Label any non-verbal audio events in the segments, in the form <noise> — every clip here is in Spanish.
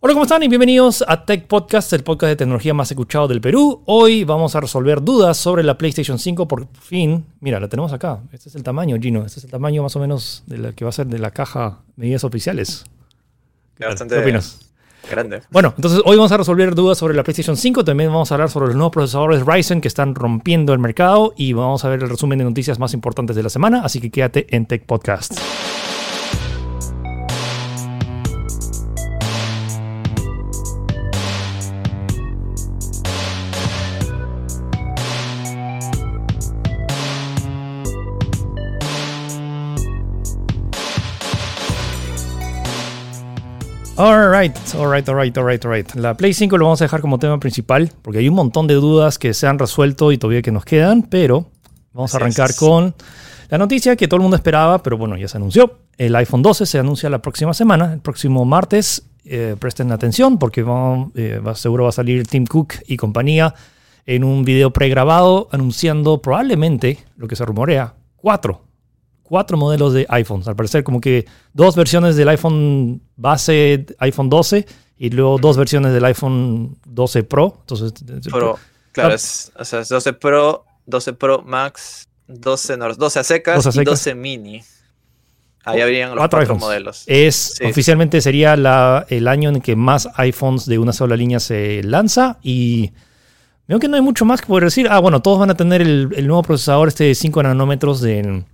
Hola, ¿cómo están? Y bienvenidos a Tech Podcast, el podcast de tecnología más escuchado del Perú. Hoy vamos a resolver dudas sobre la PlayStation 5 por fin. Mira, la tenemos acá. Este es el tamaño, Gino. Este es el tamaño más o menos de la que va a ser de la caja medidas oficiales. Bastante ¿Qué opinas? grande. Bueno, entonces hoy vamos a resolver dudas sobre la PlayStation 5. También vamos a hablar sobre los nuevos procesadores Ryzen que están rompiendo el mercado. Y vamos a ver el resumen de noticias más importantes de la semana. Así que quédate en Tech Podcast. Alright, alright, alright, alright, alright. La Play 5 lo vamos a dejar como tema principal porque hay un montón de dudas que se han resuelto y todavía que nos quedan, pero vamos a arrancar con la noticia que todo el mundo esperaba, pero bueno, ya se anunció. El iPhone 12 se anuncia la próxima semana, el próximo martes. Eh, presten atención porque eh, seguro va a salir Tim Cook y compañía en un video pregrabado anunciando probablemente lo que se rumorea, cuatro cuatro modelos de iPhones. Al parecer, como que dos versiones del iPhone base, iPhone 12, y luego dos versiones del iPhone 12 Pro. Entonces, Pro, claro, Ah. es, o sea, es 12 Pro, 12 Pro Max, 12, no, 12 a secas 12 a y secas. 12 mini. Ahí habrían los cuatro modelos. es Sí. oficialmente sería la, el año en que más iPhones de una sola línea se lanza y veo que no hay mucho más que poder decir. Ah, bueno, todos van a tener el, el nuevo procesador este de 5 nanómetros de,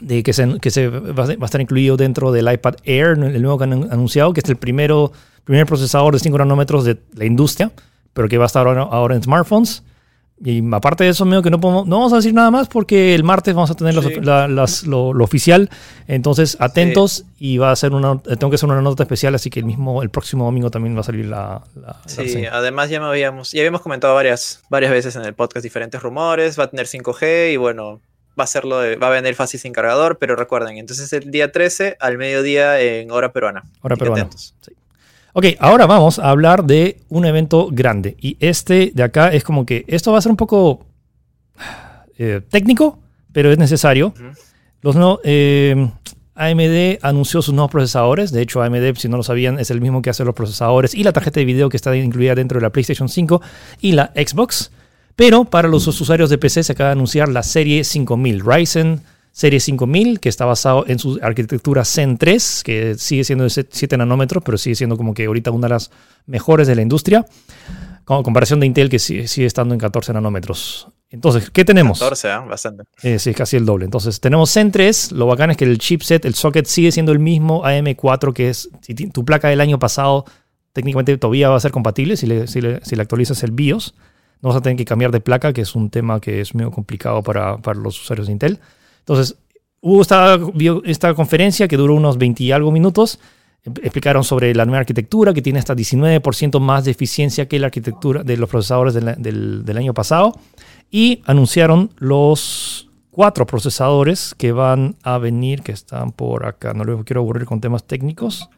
de que, se, que se va, a, estar incluido dentro del iPad Air, el nuevo que han anunciado, que es el primero, primer procesador de 5 nanómetros de la industria, pero que va a estar ahora, ahora en smartphones. Y aparte de eso, medio que no, podemos, no vamos a decir nada más porque el martes vamos a tener los- Sí. la- las- lo, lo oficial. Entonces, atentos y va a ser una, tengo que hacer una nota especial, así que el mismo, el próximo domingo también va a salir la, la- la Sí, reseña. además ya me habíamos, ya habíamos comentado varias, varias veces en el podcast diferentes rumores, va a tener 5G y bueno, va a serlo de- va a venir fácil sin cargador, pero recuerden, entonces el día 13 al mediodía en hora peruana. Hora peruana. Ok, ahora vamos a hablar de un evento grande. Y este de acá es como que esto va a ser un poco eh, técnico, pero es necesario. Los no, eh, AMD anunció sus nuevos procesadores. De hecho, AMD, si no lo sabían, es el mismo que hace los procesadores y la tarjeta de video que está incluida dentro de la PlayStation 5 y la Xbox. Pero para los usuarios de PC se acaba de anunciar la serie 5000, Ryzen serie 5000, que está basado en su arquitectura Zen 3, que sigue siendo de 7 nanómetros, pero sigue siendo como que ahorita una de las mejores de la industria, con comparación de Intel, que sigue, sigue estando en 14 nanómetros. Entonces, ¿qué tenemos? 14, ¿ah? bastante. Eh, sí, es casi el doble. Entonces, tenemos Zen 3. Lo bacán es que el chipset, el socket, sigue siendo el mismo AM4, que es si tu placa del año pasado técnicamente todavía va a ser compatible si le, si le- si le actualizas el BIOS. No vas a tener que cambiar de placa, que es un tema que es medio complicado para, para los usuarios de Intel. Entonces, hubo esta, esta conferencia que duró unos 20 y algo minutos. Em- Explicaron sobre la nueva arquitectura que tiene hasta 19% más de eficiencia que la arquitectura de los procesadores del- del año pasado y anunciaron los cuatro procesadores que van a venir, que están por acá. No les quiero aburrir con temas técnicos.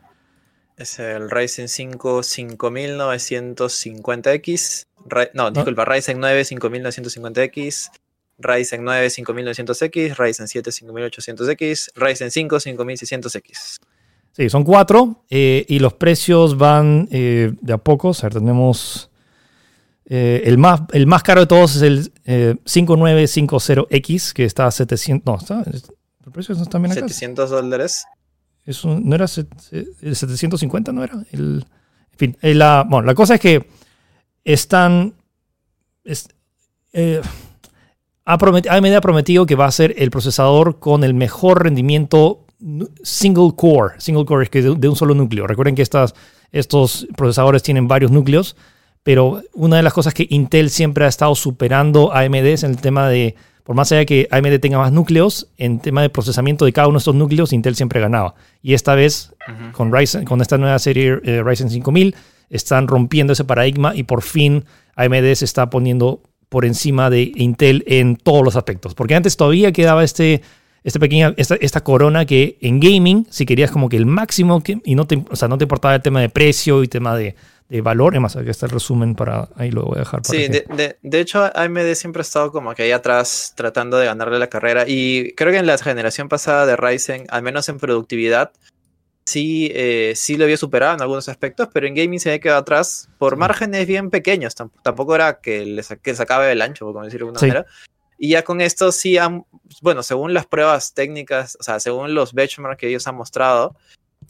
Es el Ryzen 5 5950X. Ry- no, disculpa, Ryzen 9 5950X. Ryzen 9 5900X. Ryzen 7 5800X. Ryzen 5 5600X. Sí, son cuatro eh, y los precios van eh, de a poco. O sea, tenemos eh, el, más, el más caro de todos es el eh, 5950X, que está a 700. No, está, el precio está bien acá. 700 dólares. ¿No era el 750? ¿No era? El, en fin, eh, la, bueno, la cosa es que están. es- eh, AMD ha prometido que va a ser el procesador con el mejor rendimiento single core. Single core es que de, de un solo núcleo. Recuerden que estas, estos procesadores tienen varios núcleos, pero una de las cosas que Intel siempre ha estado superando a AMD es en el tema de, por más allá que AMD tenga más núcleos, en tema de procesamiento de cada uno de estos núcleos, Intel siempre ganaba. Y esta vez, con, Ryzen, con esta nueva serie eh, Ryzen 5000, están rompiendo ese paradigma y por fin AMD se está poniendo por encima de Intel en todos los aspectos. Porque antes todavía quedaba este, este pequeña, esta, esta corona que en gaming, si querías como que el máximo, que, y no te, o sea, no te importaba el tema de precio y tema de, de valor, además aquí está el resumen para, ahí lo voy a dejar para Sí, que- de, de- de hecho AMD siempre ha estado como que ahí atrás tratando de ganarle la carrera y creo que en la generación pasada de Ryzen, al menos en productividad, sí, eh, sí lo había superado en algunos aspectos, pero en gaming se había quedado atrás por márgenes bien pequeños. Tampoco era que le, que sacaba el ancho, como decirlo de alguna manera. Y ya con esto sí han, bueno, según las pruebas técnicas, o sea, según los benchmarks que ellos han mostrado,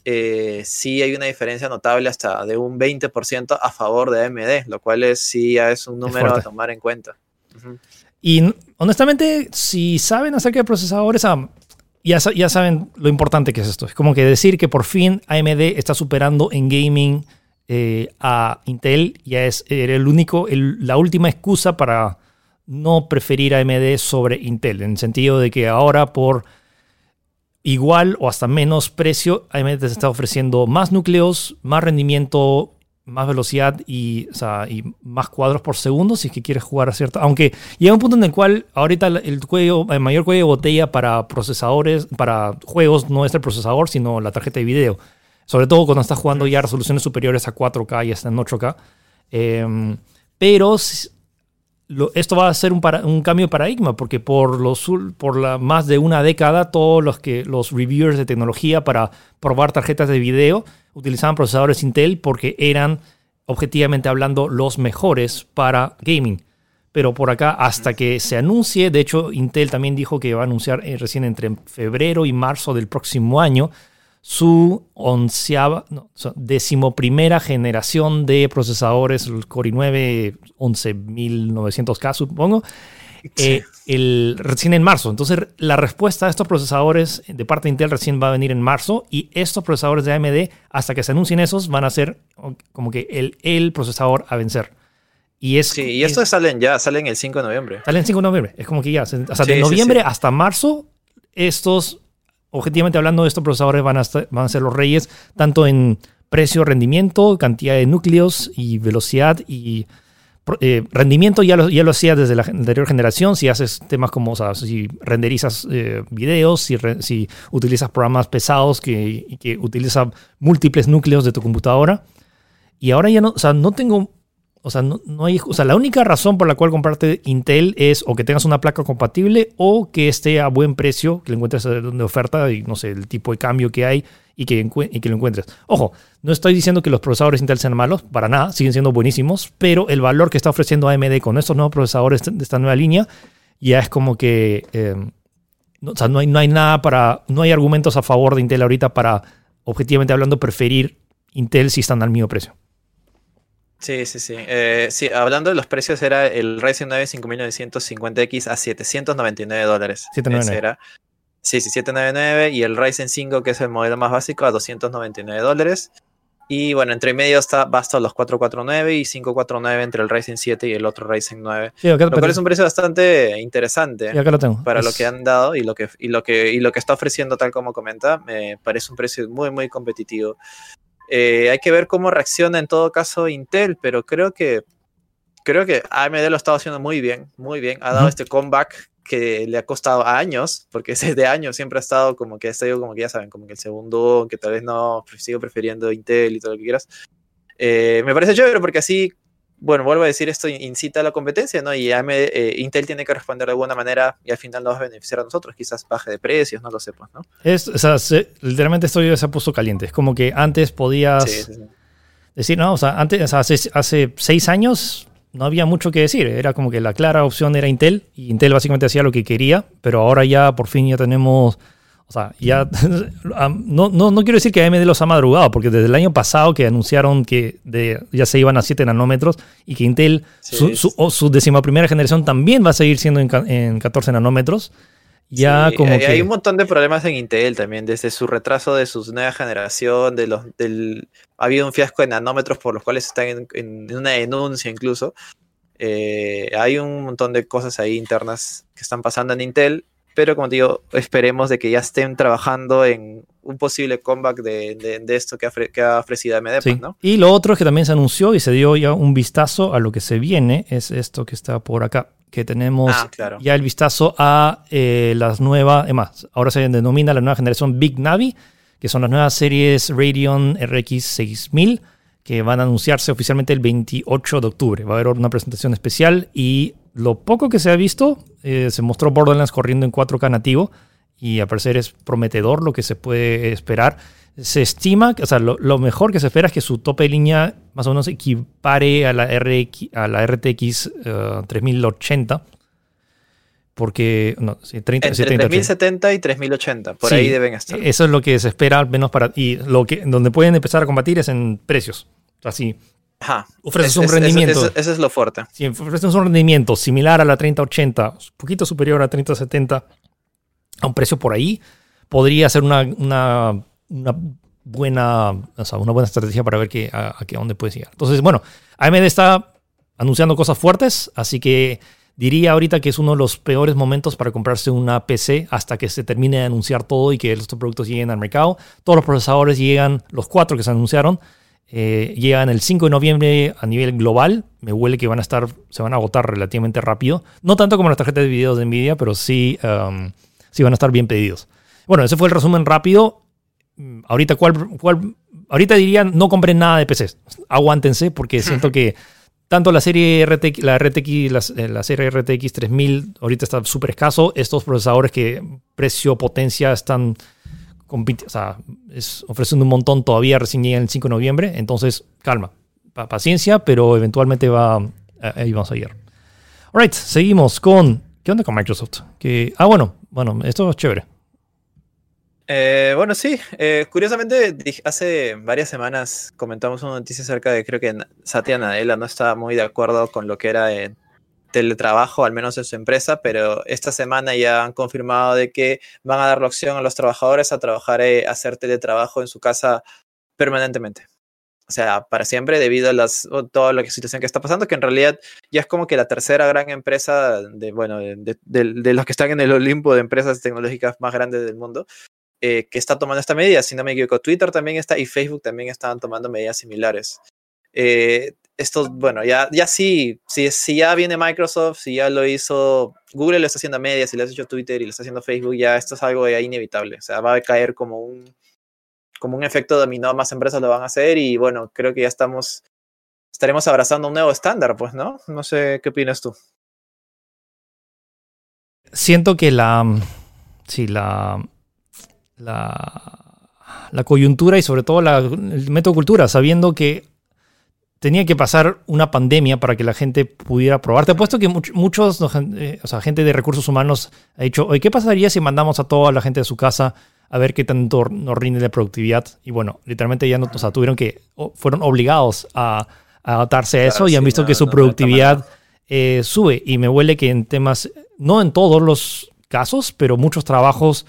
eh, sí hay una diferencia notable hasta de un 20% a favor de AMD, lo cual es, sí es un número a tomar en cuenta. Y honestamente, si saben acerca de procesadores, ah, ya, ya saben lo importante que es esto. Es como que decir que por fin AMD está superando en gaming eh, a Intel ya es el único, la última excusa para no preferir AMD sobre Intel, en el sentido de que ahora por igual o hasta menos precio, AMD te está ofreciendo más núcleos, más rendimiento, más velocidad y, más cuadros por segundo si es que quieres jugar a cierta. Aunque llega un punto en el cual ahorita el mayor cuello de botella para procesadores, para juegos, no es el procesador, sino la tarjeta de video. Sobre todo cuando estás jugando ya resoluciones superiores a 4K y hasta en 8K. Em, pero esto va a ser un, cambio de paradigma, porque por, los, por la, más de una década todos los, que, los reviewers de tecnología para probar tarjetas de video utilizaban procesadores Intel porque eran, objetivamente hablando, los mejores para gaming. Pero por acá, hasta que se anuncie, de hecho Intel también dijo que va a anunciar eh, recién entre febrero y marzo del próximo año, su onceava, no, decimoprimera generación de procesadores, el Core i9 11900K, supongo, eh, el, recién en marzo. Entonces, la respuesta a estos procesadores de parte de Intel recién va a venir en marzo y estos procesadores de AMD, hasta que se anuncien esos, van a ser como que el, el procesador a vencer. Y es, sí, y estos salen ya, salen el 5 de noviembre. Salen el 5 de noviembre. Es como que ya, o sea, de noviembre hasta marzo, estos objetivamente hablando, estos procesadores van a, van a ser los reyes, tanto en precio, rendimiento, cantidad de núcleos y velocidad y eh, rendimiento ya lo, ya hacía desde la anterior generación, si haces temas como, o sea, si renderizas eh, videos, si, si, utilizas programas pesados que, que utilizan múltiples núcleos de tu computadora. Y ahora ya no, o sea, no tengo o sea, no, hay, o sea, la única razón por la cual comprarte Intel es o que tengas una placa compatible o que esté a buen precio, que lo encuentres de oferta y no sé, el tipo de cambio que hay y que, y que lo encuentres. Ojo, no estoy diciendo que los procesadores Intel sean malos, para nada, siguen siendo buenísimos, pero el valor que está ofreciendo AMD con estos nuevos procesadores de esta nueva línea ya es como que, eh, o sea, no hay, no hay nada para, no hay argumentos a favor de Intel ahorita para, objetivamente hablando, preferir Intel si están al mismo precio. Sí, sí, sí. Eh, sí, hablando de los precios, era el Ryzen 9 5950X a 799 dólares. 799. Era. Sí, sí, 799. Y el Ryzen 5, que es el modelo más básico, a 299 dólares. Y bueno, entre medio está, basta los 449 y 549 entre el Ryzen 7 y el otro Ryzen 9. Sí, lo cual es un precio bastante interesante lo tengo. para lo que han dado y lo que, y, lo que, y lo que está ofreciendo, tal como comenta. Me parece un precio muy, muy competitivo. Eh, hay que ver cómo reacciona en todo caso Intel, pero creo que creo que AMD lo ha estado haciendo muy bien, muy bien. Ha dado este comeback que le ha costado años, porque ese de años siempre ha estado como que ha estado como que ya saben, como que el segundo, que tal vez no, sigo prefiriendo Intel y todo lo que quieras. Eh, me parece chévere porque así bueno, vuelvo a decir, esto incita a la competencia, ¿no? Y eh, Intel tiene que responder de alguna manera y al final nos va a beneficiar a nosotros, quizás baje de precios, no lo sepas, ¿no? Es, o sea, literalmente esto ya se ha puesto caliente. Es como que antes podías decir, no, o sea, antes, hace, hace seis años no había mucho que decir. Era como que la clara opción era Intel y Intel básicamente hacía lo que quería, pero ahora ya por fin ya tenemos o sea, ya <laughs> no, no, no, quiero decir que AMD los ha madrugado, porque desde el año pasado que anunciaron que de, ya se iban a 7 nanómetros y que Intel, su, su, primera generación también va a seguir siendo en, 14 nanómetros. Ya como que... Hay un montón de problemas en Intel también, desde su retraso de su nueva generación, de los, del, ha habido un fiasco de nanómetros por los cuales están en, una denuncia incluso. Eh, hay un montón de cosas ahí internas que están pasando en Intel pero como digo, esperemos de que ya estén trabajando en un posible comeback de, esto que ha, ofrecido AMD. ¿no? Y lo otro que también se anunció y se dio ya un vistazo a lo que se viene es esto que está por acá, que tenemos ah, ya el vistazo a eh, las nuevas, además, ahora se denomina la nueva generación Big Navi, que son las nuevas series Radeon RX 6000 que van a anunciarse oficialmente el 28 de octubre. Va a haber una presentación especial y lo poco que se ha visto, eh, se mostró Borderlands corriendo en 4K nativo y a parecer es prometedor lo que se puede esperar. se estima, o sea, lo, lo, mejor que se espera es que su tope de línea más o menos equipare a la, RX, a la RTX uh, 3080. Porque, no, sí, 30, Entre 70, 3070 y 3080, por Sí, ahí deben estar. Eso es lo que se espera, al menos para. Y lo que, donde pueden empezar a combatir es en precios. Así, Ajá. ofreces Es- un es- rendimiento. Eso, es lo fuerte. Si ofreces un rendimiento similar a la 3080, un poquito superior a 3070, a un precio por ahí, podría ser una, una, una buena, o sea, una buena estrategia para ver que, a, a qué- dónde puedes llegar. Entonces, bueno, AMD está anunciando cosas fuertes, así que diría ahorita que es uno de los peores momentos para comprarse una PC hasta que se termine de anunciar todo y que estos productos lleguen al mercado. Todos los procesadores llegan, los cuatro que se anunciaron, eh, llegan el 5 de noviembre a nivel global. Me huele que van a estar, se van a agotar relativamente rápido. No tanto como las tarjetas de video de Nvidia, pero sí, um, sí van a estar bien pedidos. Bueno, ese fue el resumen rápido. Mm, Ahorita, ¿cuál, cuál, ahorita dirían no compren nada de PCs. Aguántense porque <laughs> siento que tanto la serie RTX, la, RTX, la, eh, la serie RTX 3000 ahorita está súper escaso. Estos procesadores que precio, potencia están compiti- o sea, es ofreciendo un montón todavía recién el 5 de noviembre. Entonces, calma, pa- paciencia, pero eventualmente va, eh, ahí vamos a ir. Alright, seguimos con, ¿qué onda con Microsoft? Que, ah, bueno, bueno, esto es chévere. Eh, bueno, sí. eh, curiosamente, hace varias semanas comentamos una noticia acerca de creo que Satya Nadella no estaba muy de acuerdo con lo que era eh, teletrabajo, al menos en su empresa, pero esta semana ya han confirmado de que van a dar la opción a los trabajadores a trabajar, eh, a hacer teletrabajo en su casa permanentemente. O sea, para siempre, debido a las, toda la situación que está pasando, que en realidad ya es como que la tercera gran empresa de, bueno, de, los que están en el Olimpo de empresas tecnológicas más grandes del mundo eh, que está tomando esta medida. Si no me equivoco, Twitter también está y Facebook también estaban tomando medidas similares. Eh, esto, bueno, ya, ya sí, si, si ya viene Microsoft, si ya lo hizo Google, lo está haciendo a medias, si lo ha hecho Twitter y lo está haciendo Facebook, ya esto es algo inevitable. O sea, va a caer como un, como un efecto dominó, más empresas lo van a hacer y bueno, creo que ya estamos, estaremos abrazando un nuevo estándar, pues, ¿no? No sé qué opinas tú. Siento que la, sí, la, la, la coyuntura y sobre todo la, el método cultura, sabiendo que tenía que pasar una pandemia para que la gente pudiera probar. Te apuesto que much- muchos, eh, o sea, gente de recursos humanos ha dicho, oye, ¿qué pasaría si mandamos a toda la gente de su casa a ver qué tanto nos rinde de productividad? Y bueno, literalmente ya no, o sea, tuvieron que, o- fueron obligados a, a adaptarse a Claro, eso y han visto no, que su no, productividad eh, sube. Y me huele que en temas, no en todos los casos, pero muchos trabajos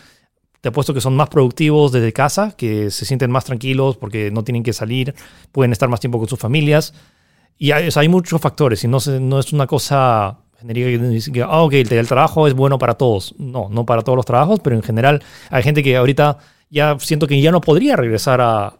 te apuesto que son más productivos desde casa, que se sienten más tranquilos porque no tienen que salir, pueden estar más tiempo con sus familias. Y hay, o sea, hay muchos factores y no, se- no es una cosa genérica que ah, ok, el teletrabajo es bueno para todos. No, no para todos los trabajos, pero en general hay gente que ahorita ya siento que ya no podría regresar a,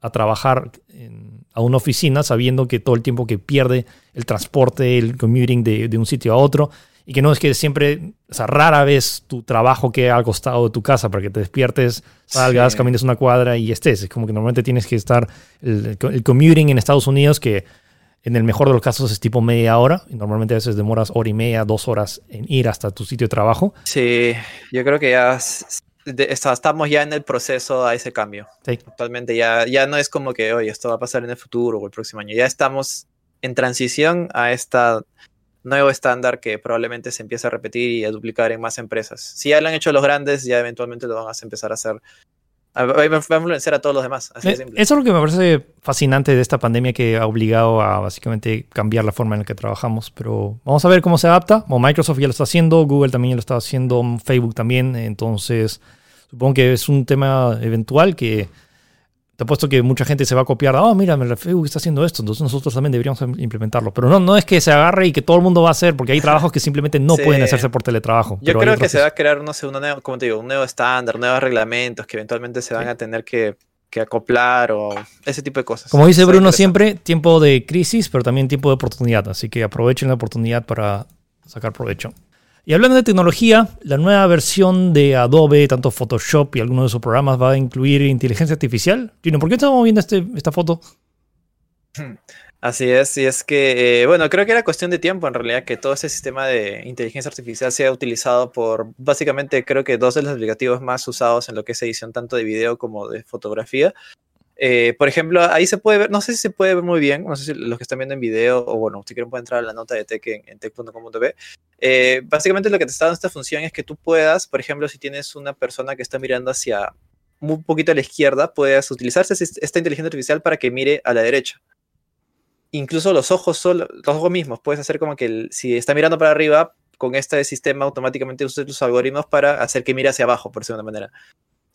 a trabajar en- a una oficina sabiendo que todo el tiempo que pierde el transporte, el commuting de, de un sitio a otro, y que no es que siempre, o sea, rara vez tu trabajo queda al costado de tu casa para que te despiertes, salgas, Sí. camines una cuadra y estés. Es como que normalmente tienes que estar, el, el commuting en Estados Unidos, que en el mejor de los casos es tipo media hora, y normalmente a veces demoras hora y media, dos horas en ir hasta tu sitio de trabajo. Sí, yo creo que ya de- estamos ya en el proceso a ese cambio. Sí. Actualmente ya, ya no es como que, oye, esto va a pasar en el futuro o el próximo año. Ya estamos en transición a este nuevo estándar que probablemente se empiece a repetir y a duplicar en más empresas. Si ya lo han hecho los grandes, ya eventualmente lo van a empezar a hacer. A- Va a influenciar a todos los demás. Así de Eh, simple. Eso es lo que me parece fascinante de esta pandemia que ha obligado a básicamente cambiar la forma en la que trabajamos. Pero vamos a ver cómo se adapta. Bueno, Microsoft ya lo está haciendo, Google también ya lo está haciendo, Facebook también. Entonces, supongo que es un tema eventual que te apuesto que mucha gente se va a copiar. Oh, mira, Facebook está haciendo esto, entonces nosotros también deberíamos implementarlo. Pero no, no es que se agarre y que todo el mundo va a hacer, porque hay trabajos que simplemente no Sí. pueden hacerse por teletrabajo. Yo pero creo que se va a crear, no sé, una nueva- como te digo, un nuevo estándar, nuevos reglamentos que eventualmente se van Sí. a tener que, que acoplar o ese tipo de cosas. Como dice Bruno siempre, tiempo de crisis, pero también tiempo de oportunidad. Así que aprovechen la oportunidad para sacar provecho. Y hablando de tecnología, la nueva versión de Adobe, tanto Photoshop y algunos de sus programas, va a incluir inteligencia artificial. Gino, ¿por qué estamos viendo este, esta foto? Así es, y es que, eh, bueno, creo que era cuestión de tiempo en realidad que todo ese sistema de inteligencia artificial sea utilizado por básicamente creo que dos de los aplicativos más usados en lo que es edición tanto de video como de fotografía. Eh, por ejemplo, ahí se puede ver, no sé si se puede ver muy bien, no sé si los que están viendo en video o bueno, si quieren pueden entrar a la nota de tech en, en tech.com.b. Eh, básicamente lo que te está dando esta función es que tú puedas, por ejemplo, si tienes una persona que está mirando hacia un poquito a la izquierda, puedes utilizar esta inteligencia artificial para que mire a la derecha incluso los ojos, solo, los ojos mismos, puedes hacer como que si está mirando para arriba, con este sistema automáticamente usas los algoritmos para hacer que mire hacia abajo, por decirlo de manera.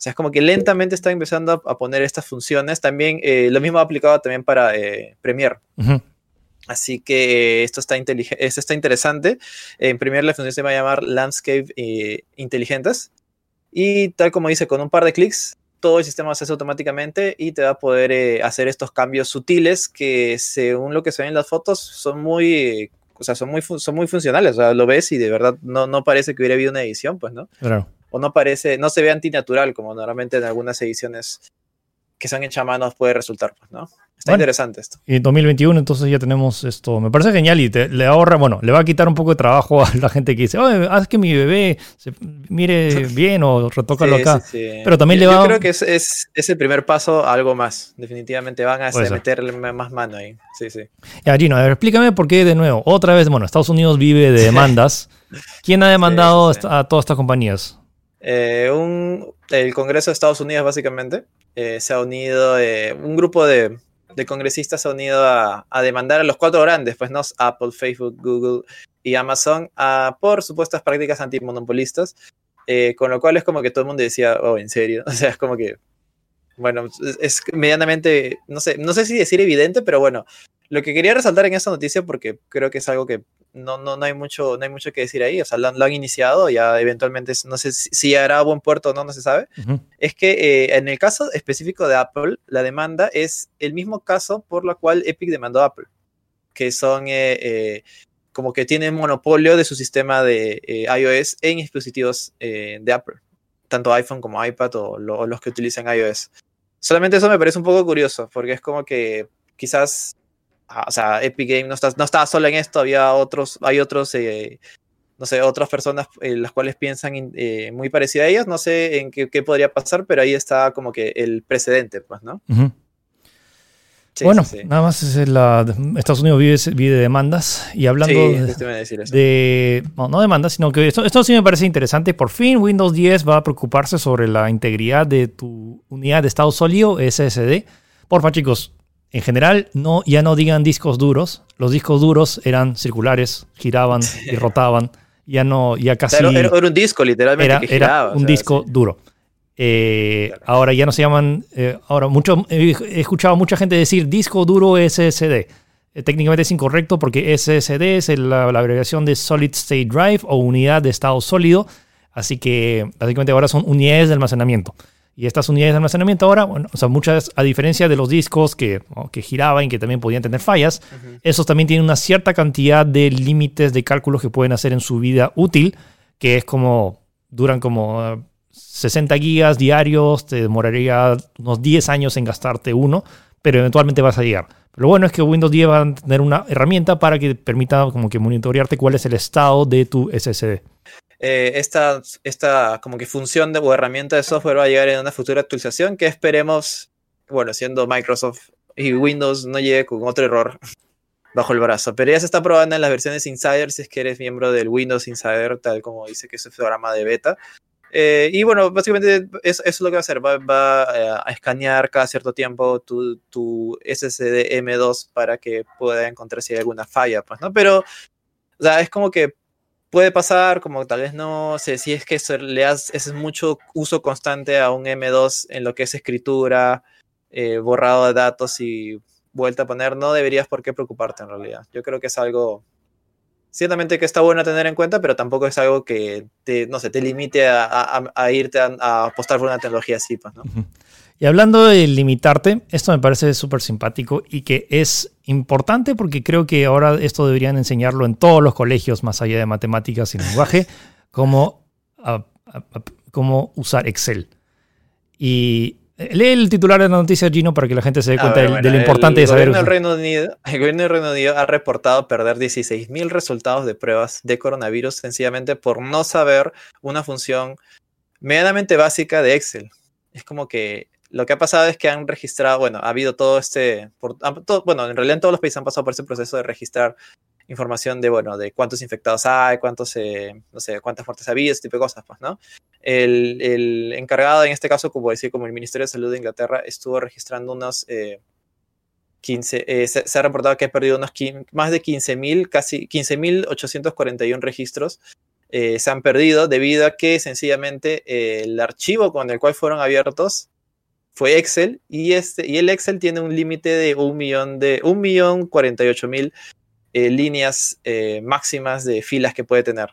O sea, es como que lentamente está empezando a, poner estas funciones. También eh, lo mismo aplicado también para eh, Premiere. Así que esto está, esto está interesante. En Premiere la función se va a llamar Landscape eh, Inteligentes. Y tal como dice, con un par de clics todo el sistema se hace automáticamente y te va a poder eh, hacer estos cambios sutiles que según lo que se ve en las fotos son muy, o sea, son muy, son muy funcionales. O sea, lo ves y de verdad no, no parece que hubiera habido una edición, pues, ¿no? Claro. O no parece, no se ve antinatural como normalmente en algunas ediciones que son hechas a mano puede resultar, pues, ¿no? Está interesante esto. Y en 2021 entonces ya tenemos esto. Me parece genial y le ahorra, bueno, le va a quitar un poco de trabajo a la gente que dice, oye, haz que mi bebé se mire <laughs> bien o retócalo acá. Pero también le va Yo creo que es, es, es, el primer paso a algo más. Definitivamente van a meterle más mano ahí. Sí, sí. Ya, Gino, a ver, explícame por qué de nuevo. Otra vez, bueno, Estados Unidos vive de <laughs> demandas. ¿Quién ha demandado a todas estas compañías? Eh, un, el Congreso de Estados Unidos, básicamente, eh, se ha unido, eh, un grupo de de congresistas se ha unido a, demandar a los cuatro grandes, pues no, Apple, Facebook, Google y Amazon, por supuestas prácticas antimonopolistas, con lo cual es como que todo el mundo decía, oh, en serio, <laughs> o sea, es como que, bueno, es, medianamente, no sé, no sé si decir evidente, pero bueno, lo que quería resaltar en esta noticia, porque creo que es algo que no, no, no, hay, mucho, no hay mucho que decir ahí, o sea, lo, han iniciado, ya eventualmente, no sé si, hará buen puerto o no, no se sabe, es que eh, en el caso específico de Apple, la demanda es el mismo caso por la cual Epic demandó a Apple, que son eh, eh, como que tienen monopolio de su sistema de iOS en dispositivos de Apple, tanto iPhone como iPad o, o los que utilizan iOS. Solamente eso me parece un poco curioso, porque es como que quizás o sea, Epic Games no, está, no estaba solo en esto, había otros, hay otros, eh, no sé, otras personas en eh, las cuales piensan eh, muy parecidas a ellas, no sé en qué, qué, podría pasar, pero ahí está como que el precedente, pues, ¿no? bueno, nada más es la, Estados Unidos vive, vive, de demandas y hablando de, no, no, demandas, sino que esto, esto sí me parece interesante. Por fin Windows 10 va a preocuparse sobre la integridad de tu unidad de estado sólido SSD. Porfa chicos, en general, no, ya no digan discos duros. Los discos duros eran circulares, giraban y rotaban. Ya no, ya casi. Era, era un disco, literalmente. Era, que giraba, era un disco duro. Eh, ahora ya no se llaman. Eh, ahora, mucho, he escuchado a mucha gente decir disco duro SSD. Eh, técnicamente es incorrecto porque SSD es la, la, abreviación de Solid State Drive o unidad de estado sólido. Así que básicamente ahora son unidades de almacenamiento. Y estas unidades de almacenamiento ahora, bueno, o sea, muchas, a diferencia de los discos que, que giraban y que también podían tener fallas, esos también tienen una cierta cantidad de límites de cálculos que pueden hacer en su vida útil, que es como, duran como 60 gigas diarios, te demoraría unos 10 años en gastarte uno, pero eventualmente vas a llegar. Lo bueno es que Windows 10 va a tener una herramienta para que permita como que monitorearte cuál es el estado de tu SSD. Eh, esta, esta como que función de, o herramienta de software va a llegar en una futura actualización que esperemos, bueno, siendo Microsoft y Windows no llegue con otro error <laughs> bajo el brazo. Pero ya se está probando en las versiones Insider si es que eres miembro del Windows Insider, tal como dice que es el programa de beta. Eh, y bueno, básicamente eso, es lo que va a hacer. Va, eh, a escanear cada cierto tiempo tu, tu, SSD M2 para que pueda encontrar si hay alguna falla, pues, ¿no? Pero, o sea, es como que puede pasar, como tal vez no sé, si es que le haces mucho uso constante a un M2 en lo que es escritura, eh, borrado de datos y vuelta a poner, no deberías por qué preocuparte en realidad. Yo creo que es algo, ciertamente que está bueno tener en cuenta, pero tampoco es algo que te, no sé, te limite a, irte a, apostar por una tecnología así, pues. Y hablando de limitarte, esto me parece súper simpático y que es importante porque creo que ahora esto deberían enseñarlo en todos los colegios, más allá de matemáticas y lenguaje, <laughs> cómo, usar Excel. Y Lee el titular de la noticia, Gino, para que la gente se dé cuenta de, lo importante de saber. Reino Unido, el gobierno del Reino Unido ha reportado perder 16.000 resultados de pruebas de coronavirus sencillamente por no saber una función medianamente básica de Excel. Es como que lo que ha pasado es que han registrado, bueno, ha habido todo este, bueno, en realidad en todos los países han pasado por ese proceso de registrar información de, bueno, de cuántos infectados hay, cuántos, eh, no sé, cuántas muertes ha habido, ese tipo de cosas, pues, ¿no? El, encargado, en este caso, como decir, como el Ministerio de Salud de Inglaterra, estuvo registrando unos 15, eh, eh, se, ha reportado que ha perdido unos más de 15.000, casi 15.841 registros se han perdido debido a que sencillamente el archivo con el cual fueron abiertos fue Excel y, este, y el Excel tiene un límite de un millón de un millón 48 mil eh, líneas eh, máximas de filas que puede tener.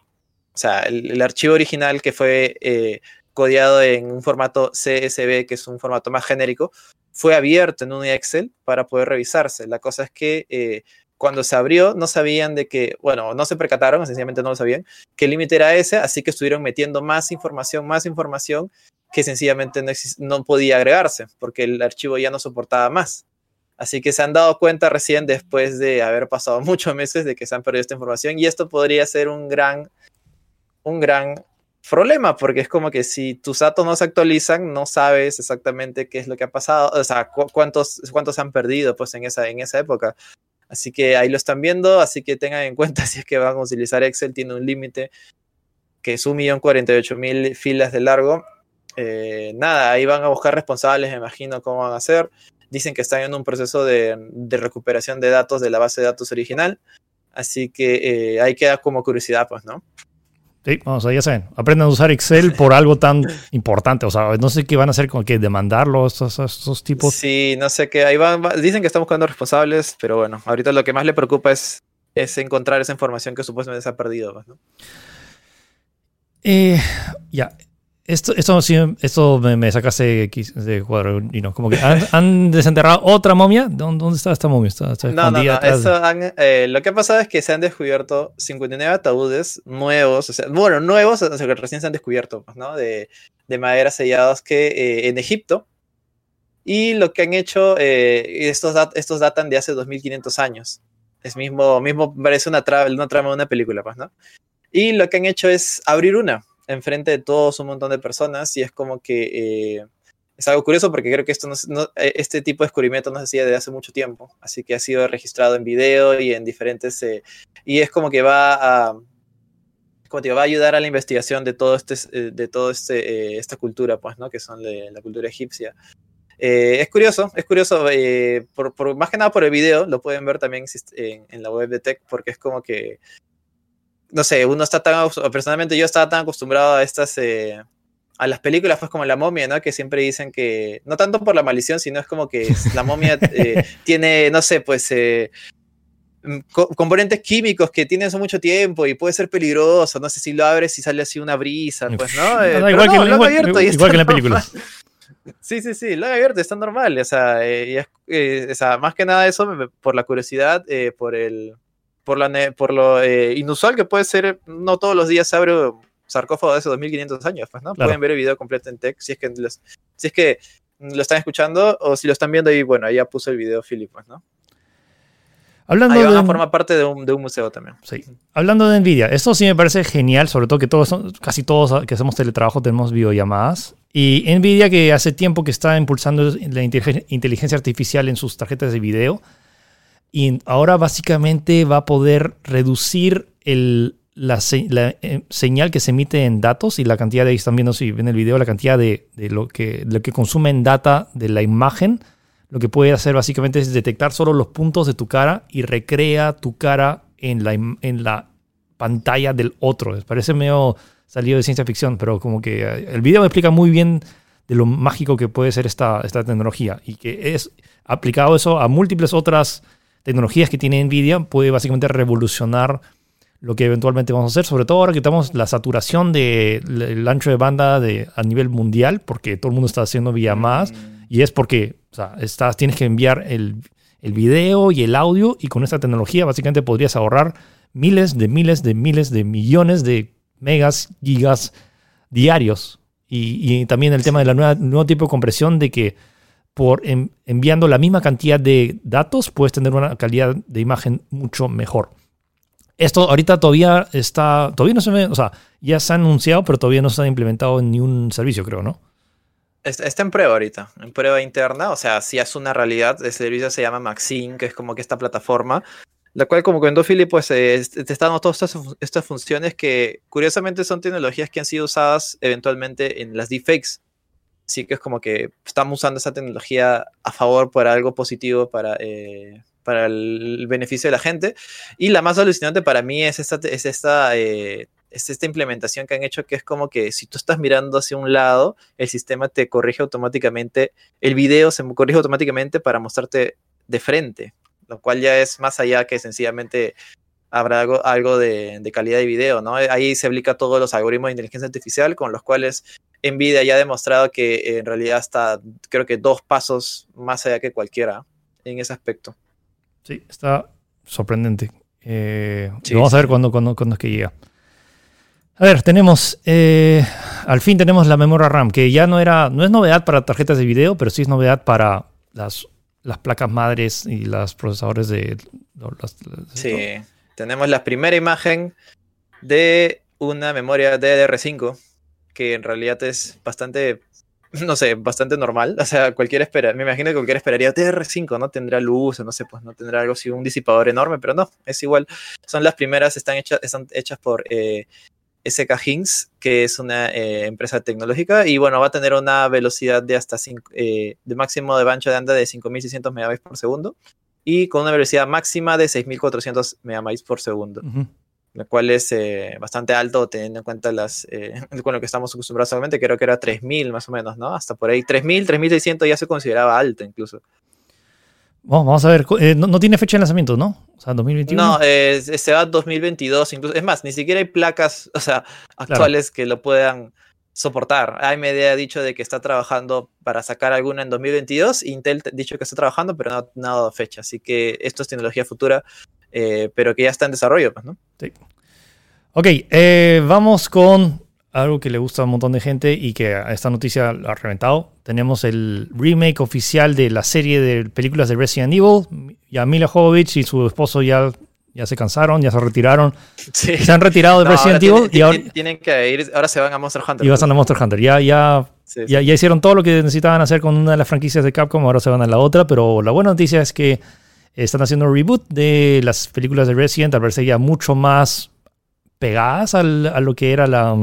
O sea, el, archivo original que fue eh, codiado en un formato CSV, que es un formato más genérico, fue abierto en un Excel para poder revisarse. La cosa es que cuando se abrió no sabían de que, bueno, no se percataron, sencillamente no lo sabían, que el límite era ese, así que estuvieron metiendo más información, más información que sencillamente no, no podía agregarse, porque el archivo ya no soportaba más. Así que se han dado cuenta recién después de haber pasado <laughs> muchos meses de que se han perdido esta información y esto podría ser un gran, un gran problema porque es como que si tus datos no se actualizan no sabes exactamente qué es lo que ha pasado, o sea, cuántos, cuántos se han perdido pues en esa, en esa época. Así que ahí lo están viendo, así que tengan en cuenta <laughs> si es que van a utilizar Excel, tiene un límite que es 1.048.000 filas de largo. Eh, nada, ahí van a buscar responsables, me imagino cómo van a hacer dicen que están en un proceso de, recuperación de datos de la base de datos original. Así que eh, ahí queda como curiosidad, pues, ¿no? Sí, vamos, ya saben, aprendan a usar Excel <laughs> por algo tan importante. O sea, no sé qué van a hacer con que demandarlo estos, estos tipos. Sí, no sé qué. Ahí van, dicen que están buscando responsables, pero bueno, ahorita lo que más le preocupa es, es encontrar esa información que supuestamente se ha perdido. Pues, ¿no? Eh, ya, esto, esto, esto me, me sacaste de cuadro, y no, como que han, desenterrado otra momia. ¿Dónde, está esta momia? Está, no, no, no. Eh, lo que ha pasado es que se han descubierto 59 ataúdes nuevos, o sea, bueno, nuevos, o sea, que recién se han descubierto, pues, ¿no? De, de madera sellados que eh, en Egipto. Y lo que han hecho, eh, estos, estos datan de hace 2500 años. Es mismo, mismo parece una, tra una trama de una película, pues, ¿no? Y lo que han hecho es abrir una enfrente de todos un montón de personas y es como que eh, es algo curioso porque creo que esto no, eh, este tipo de descubrimiento no se hacía desde hace mucho tiempo, así que ha sido registrado en video y en diferentes... Eh, y es como que va a... Va ayudar a la investigación de todo este, de todo este, esta cultura, pues, ¿no? Que son la cultura egipcia. es curioso, es curioso, por, más que nada por el video, lo pueden ver también en, en, la web de Tech, porque es como que no sé, uno está tan, personalmente yo estaba tan acostumbrado a estas, eh, a las películas pues como La momia, ¿no? Que siempre dicen que, no tanto por la maldición, sino es como que <laughs> la momia eh, tiene, no sé, pues... Eh, mm, componentes químicos que tienen eso mucho tiempo y puede ser peligroso, no sé si lo abres y sale así una brisa, pues no, igual, que, lo abierto igual, que en la película. <laughs> Sí, sí, sí, lo he abierto, está normal, o sea, o sea, más que nada eso por la curiosidad, por el, por, la, por lo eh, inusual que puede ser, no todos los días se abre un sarcófago de hace 2500 años, pues, ¿no? Pueden ver el video completo en tech si es que si es que lo están escuchando o si lo están viendo y bueno, ahí ya puso el video Philip, pues, ¿no? Hablando Ahí de, forma parte de un, de un, museo también. Sí. Hablando de Nvidia, esto sí me parece genial, sobre todo que todos, casi todos que hacemos teletrabajo tenemos videollamadas. Y Nvidia que hace tiempo que está impulsando la inteligencia artificial en sus tarjetas de video, y ahora básicamente va a poder reducir la, eh, señal que se emite en datos y la cantidad de, están viendo si ven el video, la cantidad de, lo, que, lo que consume en data de la imagen. Lo que puede hacer básicamente es detectar solo los puntos de tu cara y recrea tu cara en la, en la pantalla del otro. Parece medio salido de ciencia ficción, pero como que eh, el video me explica muy bien de lo mágico que puede ser esta, esta tecnología y que es aplicado eso a múltiples otras tecnologías que tiene Nvidia puede básicamente revolucionar lo que eventualmente vamos a hacer, sobre todo ahora que tenemos la saturación del ancho de banda de, a nivel mundial, porque todo el mundo está haciendo vía más, y es porque estás, tienes que enviar el, el video y el audio, y con esta tecnología básicamente podrías ahorrar miles de miles de miles de millones de megas, gigas diarios. Y, también el tema del nuevo tipo de compresión de que por enviando la misma cantidad de datos puedes tener una calidad de imagen mucho mejor. Esto ahorita todavía está, todavía no se ve, o sea, ya se ha anunciado, pero todavía no se ha implementado en ningún servicio, creo, ¿no? Está en prueba ahorita, en prueba interna, o sea, si es una realidad, el servicio se llama Maxine, que es como que esta plataforma, la cual como comentó Philip, pues te está dando todas estas, estas, funciones que curiosamente son tecnologías que han sido usadas eventualmente en las deepfakes. Así que es como que estamos usando esa tecnología a favor por algo positivo para, eh, para el beneficio de la gente. Y la más alucinante para mí es esta, es esta eh, es esta implementación que han hecho que es como que si tú estás mirando hacia un lado, el sistema te corrige automáticamente, el video se corrige automáticamente para mostrarte de frente, lo cual ya es más allá que sencillamente habrá algo, algo de, calidad de video, ¿no? Ahí se aplica todos los algoritmos de inteligencia artificial con los cuales Nvidia ya ha demostrado que en realidad está, creo que dos pasos más allá que cualquiera en ese aspecto. Sí, está sorprendente. Eh, vamos a ver cuándo, cuándo, cuándo es que llega. A ver, tenemos, eh, al fin tenemos la memoria RAM, que ya no era, no es novedad para tarjetas de video, pero sí es novedad para las, las placas madres y los procesadores de... sí, tenemos la primera imagen de una memoria DDR5, que en realidad es bastante, no sé, bastante normal. O sea, cualquiera espera, me imagino que cualquiera esperaría DDR5, ¿no? Tendrá luz, no sé, pues no tendrá algo así, un disipador enorme, pero no, es igual. Son las primeras, están hechas, están hechas por... Eh, SK Hynix, que es una eh, empresa tecnológica, y bueno, va a tener una velocidad de hasta eh, de máximo de ancho de anda de 5600 MB por segundo y con una velocidad máxima de 6400 MB por segundo. Lo cual es eh, bastante alto teniendo en cuenta las <laughs> con lo que estamos acostumbrados actualmente, creo que era 3000 más o menos, ¿no? Hasta por ahí 3000, 3600 ya se consideraba alto incluso. vamos a ver, no, tiene fecha de lanzamiento, ¿no? O sea, 2021. No, se va 2022, incluso. Es más, ni siquiera hay placas, <laughs> o sea, actuales que lo puedan soportar. AMD ha dicho de que está trabajando para sacar alguna en 2022. Intel ha dicho que está trabajando, pero no ha dado fecha. Así que esto es tecnología futura, eh, pero que ya está en desarrollo, pues, ¿no? Sí. Ok, eh, vamos con algo que le gusta a un montón de gente y que esta noticia ha reventado. Tenemos el remake oficial de la serie de películas de Resident Evil. Ya Mila Jovovich y su esposo ya, ya se cansaron, ya se retiraron. Se han retirado de Resident Evil y ahora tienen que ir, ahora se van a Monster Hunter. Y van a Monster Hunter. Ya, ya, ya, ya, hicieron todo lo que necesitaban hacer con una de las franquicias de Capcom, ahora se van a la otra. Pero la buena noticia es que están haciendo un reboot de las películas de Resident, al verse ya mucho más pegadas al, a lo que era la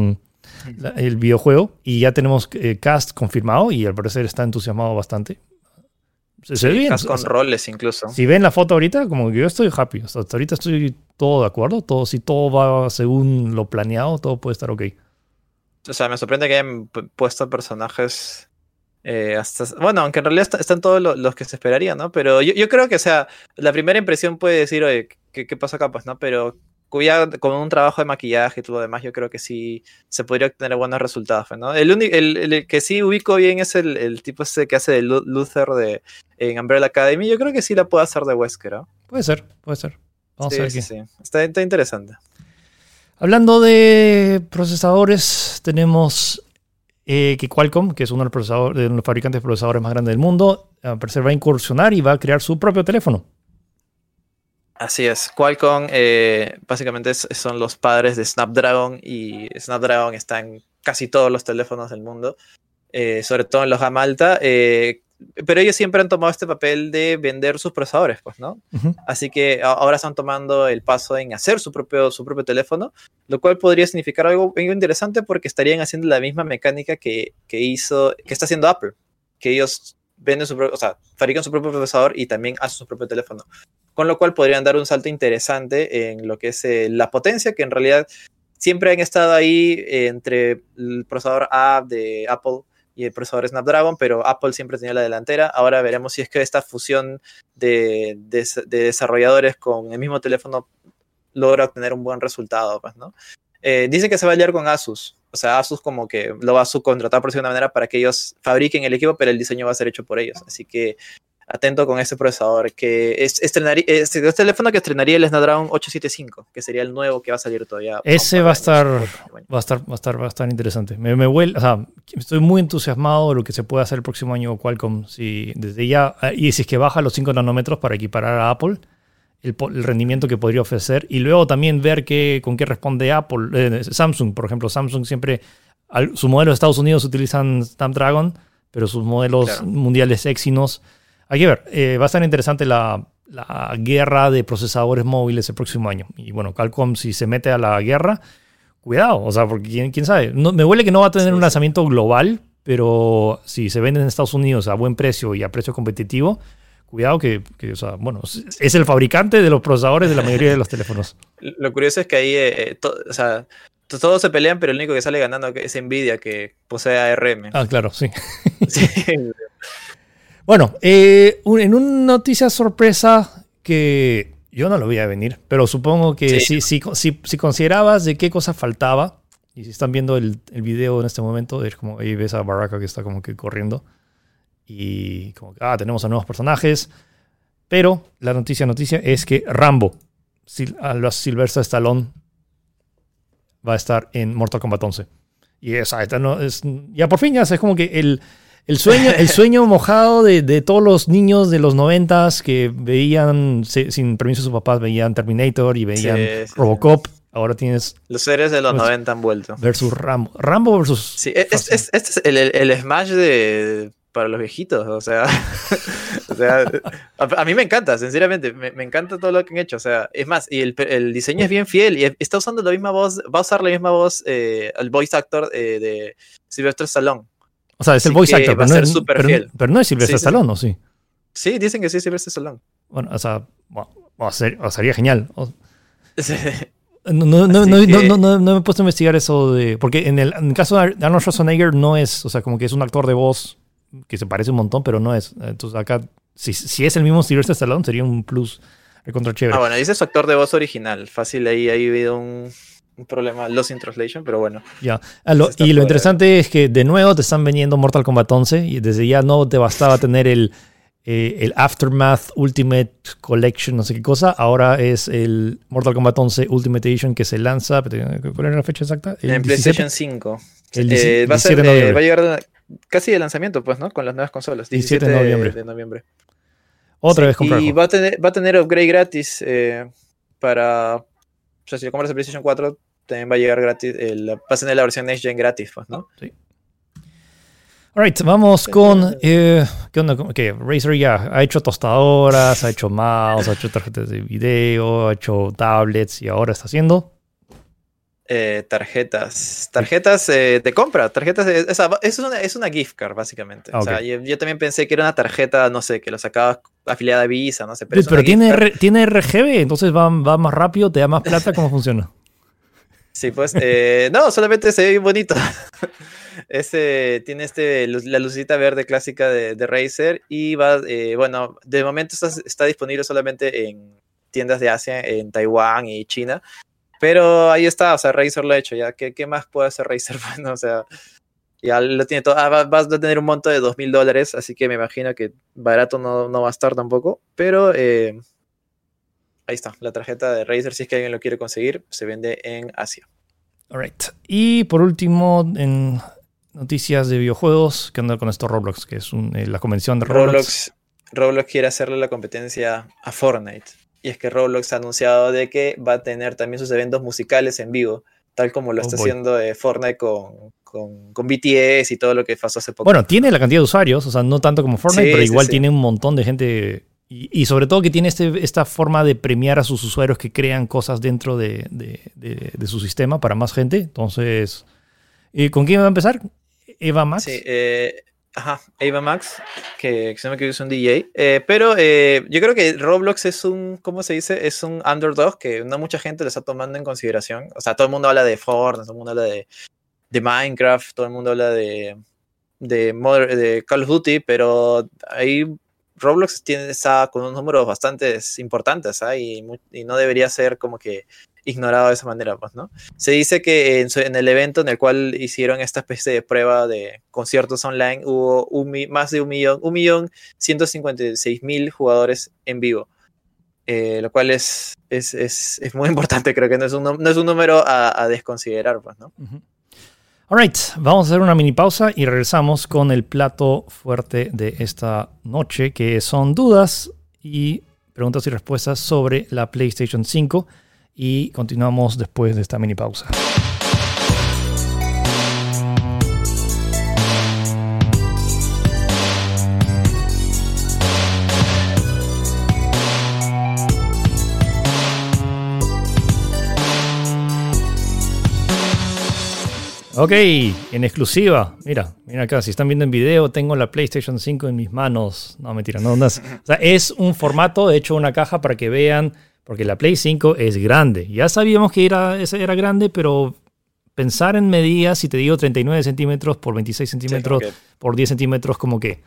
el videojuego y ya tenemos eh, cast confirmado y al parecer está entusiasmado bastante. Se, ve bien. Cast con roles incluso. Si ven la foto ahorita, como que yo estoy happy. Hasta ahorita estoy todo de acuerdo. Todo, si todo va según lo planeado, todo puede estar ok. O sea, me sorprende que hayan puesto personajes eh, hasta, bueno, aunque en realidad están todos los, que se esperarían, ¿no? Pero yo, creo que, o sea, la primera impresión puede decir, oye, ¿qué, qué pasa acá? Pues, ¿no? Pero con un trabajo de maquillaje y todo lo demás, yo creo que sí se podría obtener buenos resultados. ¿no? El, el, que sí ubico bien es el, tipo ese que hace de Luther de, en Umbrella Academy. Yo creo que sí la puede hacer de Wesker. ¿no? Puede ser, puede ser. Vamos a ver. Sí, sí. Está, interesante. Hablando de procesadores, tenemos eh, que Qualcomm, que es uno de los, fabricantes de procesadores más grandes del mundo, a parecer va a incursionar y va a crear su propio teléfono. Así es, Qualcomm eh, básicamente son los padres de Snapdragon y Snapdragon está en casi todos los teléfonos del mundo, eh, sobre todo en los gama alta, pero ellos siempre han tomado este papel de vender sus procesadores, pues, ¿no? Así que ahora están tomando el paso en hacer su propio, su propio teléfono, lo cual podría significar algo, interesante porque estarían haciendo la misma mecánica que, que hizo, que está haciendo Apple, que ellos venden su propio, o sea, fabrican su propio procesador y también hacen su propio teléfono con lo cual podrían dar un salto interesante en lo que es eh, la potencia, que en realidad siempre han estado ahí eh, entre el procesador A de Apple y el procesador Snapdragon, pero Apple siempre tenía la delantera. Ahora veremos si es que esta fusión de, desarrolladores con el mismo teléfono logra obtener un buen resultado, pues, ¿no? Eh, dice que se va a aliar con Asus. O sea, Asus como que lo va a subcontratar por una manera para que ellos fabriquen el equipo, pero el diseño va a ser hecho por ellos. Así que atento con ese procesador, que es, estrenaría, es el teléfono que estrenaría el Snapdragon 875, que sería el nuevo que va a salir todavía. Ese va a estar, va a estar, va a estar, va a estar interesante. Me, me huele, o sea, estoy muy entusiasmado de lo que se puede hacer el próximo año Qualcomm, si desde ya, y si es que baja los 5 nanómetros para equiparar a Apple. El, el, rendimiento que podría ofrecer y luego también ver qué, con qué responde Apple, eh, Samsung, por ejemplo, Samsung siempre, al, su modelo de Estados Unidos utilizan Snapdragon, pero sus modelos claro. mundiales Exynos hay que ver, eh, va a estar interesante la, la, guerra de procesadores móviles el próximo año. Y bueno, Qualcomm si se mete a la guerra, cuidado, o sea, porque quién, quién sabe. No, me huele que no va a tener sí, un lanzamiento sí. global, pero si se venden en Estados Unidos a buen precio y a precio competitivo, cuidado que, que o sea, bueno, es el fabricante de los procesadores de la mayoría de los teléfonos. <laughs> Lo curioso es que ahí, eh, to, o sea, todos se pelean, pero el único que sale ganando es Nvidia, que posee ARM. Ah, claro, sí. <laughs> sí. Bueno, eh, en una noticia sorpresa que yo no lo voy a venir, pero supongo que sí. si, si, si, si, considerabas de qué cosa faltaba, y si están viendo el, el video en este momento, es como ahí ves a Baraka que está como que corriendo, y como que, ah, tenemos a nuevos personajes, pero la noticia noticia es que Rambo, a los Sylvester Stallone, va a estar en Mortal Kombat 11. Y esa, esta no, es, ya por fin ya es como que el el sueño, el <laughs> sueño mojado de, de, todos los niños de los noventas que veían, se, sin permiso de sus papás, veían Terminator y veían sí, sí, Robocop. Ahora tienes... Los seres de los pues, 90 han vuelto. Versus Rambo. Rambo versus... Sí, este es, es, es, el, el, el, Smash de, para los viejitos. O sea, <laughs> o sea a, a, mí me encanta, sinceramente. Me, me, encanta todo lo que han hecho. O sea, es más, y el, el, diseño es bien fiel. Y está usando la misma voz, va a usar la misma voz, eh, el voice actor eh, de Sylvester Stallone. O sea, es el voice actor, pero no, es, pero, pero no, es Silvestre sí, Stallone, ¿o sí? Sí, dicen que sí es Silvestre Stallone. Bueno, o sea, bueno, o ser, o sería genial. O, no, no, no, no, que... no, no, me he puesto a investigar eso de... Porque en el, en el caso de Arnold Schwarzenegger no es, o sea, como que es un actor de voz que se parece un montón, pero no es. Entonces acá, si, si es el mismo Silvestre Stallone, sería un plus contra chévere. Ah, bueno, dice su actor de voz original. Fácil, ahí ha habido un un problema Lost in Translation, pero bueno. Ya. Ah, lo, y lo interesante es que de nuevo te están vendiendo Mortal Kombat 11 y desde ya no te bastaba <laughs> tener el, eh, el Aftermath Ultimate Collection, no sé qué cosa. Ahora es el Mortal Kombat 11 Ultimate Edition que se lanza. ¿Cuál era la fecha exacta? El en 17? PlayStation 5. El eh, va, a ser, eh, va a llegar de, casi de lanzamiento, pues, ¿no? Con las nuevas consolas. 17, 17 de noviembre. De noviembre. Otra sí, vez comprar. Y va a, tener, va a tener upgrade gratis eh, para. O sea, si lo compras en PlayStation 4, también va a llegar gratis, el, va a tener la versión Next Gen gratis, pues, ¿no? Sí. Alright, vamos con. Eh, ¿Qué onda? ¿Qué? Razer ya ha hecho tostadoras, ha hecho mouse, ha hecho tarjetas de video, ha hecho tablets y ahora está haciendo. Eh, tarjetas. Tarjetas eh, de compra. Tarjetas de, esa, es, una, es una gift card, básicamente. Okay. O sea, yo, yo, también pensé que era una tarjeta, no sé, que lo sacabas afiliada a Visa, no sé. Pero, pero tiene, R, tiene RGB, entonces va, va más rápido, te da más plata. ¿Cómo funciona? <laughs> Sí, pues, eh, no, solamente se ve bien bonito. <laughs> Este, tiene este, la lucita verde clásica de, de Razer y va, eh, bueno, de momento está, está, disponible solamente en tiendas de Asia, en Taiwán y China, pero ahí está, o sea, Razer lo ha hecho, ya, ¿qué, qué más puede hacer Razer? <laughs> Bueno, o sea, ya lo tiene todo, ah, vas va a tener un monto de dos mil dólares, así que me imagino que barato no, no va a estar tampoco, pero... Eh, ahí está, la tarjeta de Razer, si es que alguien lo quiere conseguir, se vende en Asia. Alright. Y por último, en noticias de videojuegos, ¿qué onda con esto Roblox? Que es un, eh, la convención de Roblox. Roblox. Roblox quiere hacerle la competencia a Fortnite. Y es que Roblox ha anunciado de que va a tener también sus eventos musicales en vivo, tal como lo oh, está boy. haciendo eh, Fortnite con, con, con, BTS y todo lo que pasó hace poco. Bueno, tiene la cantidad de usuarios, o sea, no tanto como Fortnite, sí, pero igual sí, sí. tiene un montón de gente y, y, sobre todo que tiene este, esta forma de premiar a sus usuarios que crean cosas dentro de, de, de, de su sistema para más gente. Entonces, ¿con quién va a empezar? Eva Max. Sí, eh, ajá, Eva Max, que, que se me que es un DJ. Eh, pero eh, yo creo que Roblox es un, ¿cómo se dice? Es un underdog que no mucha gente lo está tomando en consideración. O sea, todo el mundo habla de Fortnite, todo el mundo habla de, de Minecraft, todo el mundo habla de, de, Call of Duty, pero ahí Roblox tiene, está con unos números bastante importantes ¿ah? y, y, no debería ser como que ignorado de esa manera, pues, ¿no? Se dice que en, en, el evento en el cual hicieron esta especie de prueba de conciertos online hubo más de un millón, un millón ciento cincuenta y seis mil jugadores en vivo. Eh, lo cual es, es, es, es, muy <laughs> importante, creo que no es un, no es un número a, desconsiderar, pues, ¿no? Alright, vamos a hacer una mini pausa y regresamos con el plato fuerte de esta noche, que son dudas y preguntas y respuestas sobre la PlayStation 5 y continuamos después de esta mini pausa. Ok, en exclusiva. Mira, mira acá, si están viendo en video, tengo la PlayStation 5 en mis manos. No, mentira, no, no es. O sea, es un formato, he hecho una caja para que vean, porque la Play 5 es grande. Ya sabíamos que era, era grande, pero pensar en medidas, si te digo 39 centímetros por 26 centímetros sí, por 10 centímetros, como que.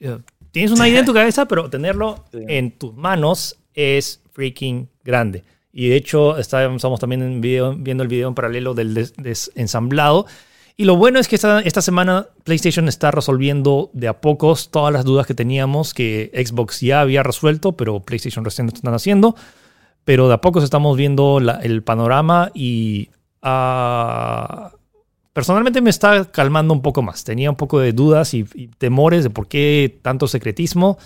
Uh, tienes una idea en tu cabeza, pero tenerlo en tus manos es freaking grande. Y de hecho, estamos también viendo el video en paralelo del desensamblado. Des y lo bueno es que esta, esta, semana PlayStation está resolviendo de a pocos todas las dudas que teníamos que Xbox ya había resuelto, pero PlayStation recién lo están haciendo. Pero de a pocos estamos viendo el panorama y uh, personalmente me está calmando un poco más. Tenía un poco de dudas y, y temores de por qué tanto secretismo.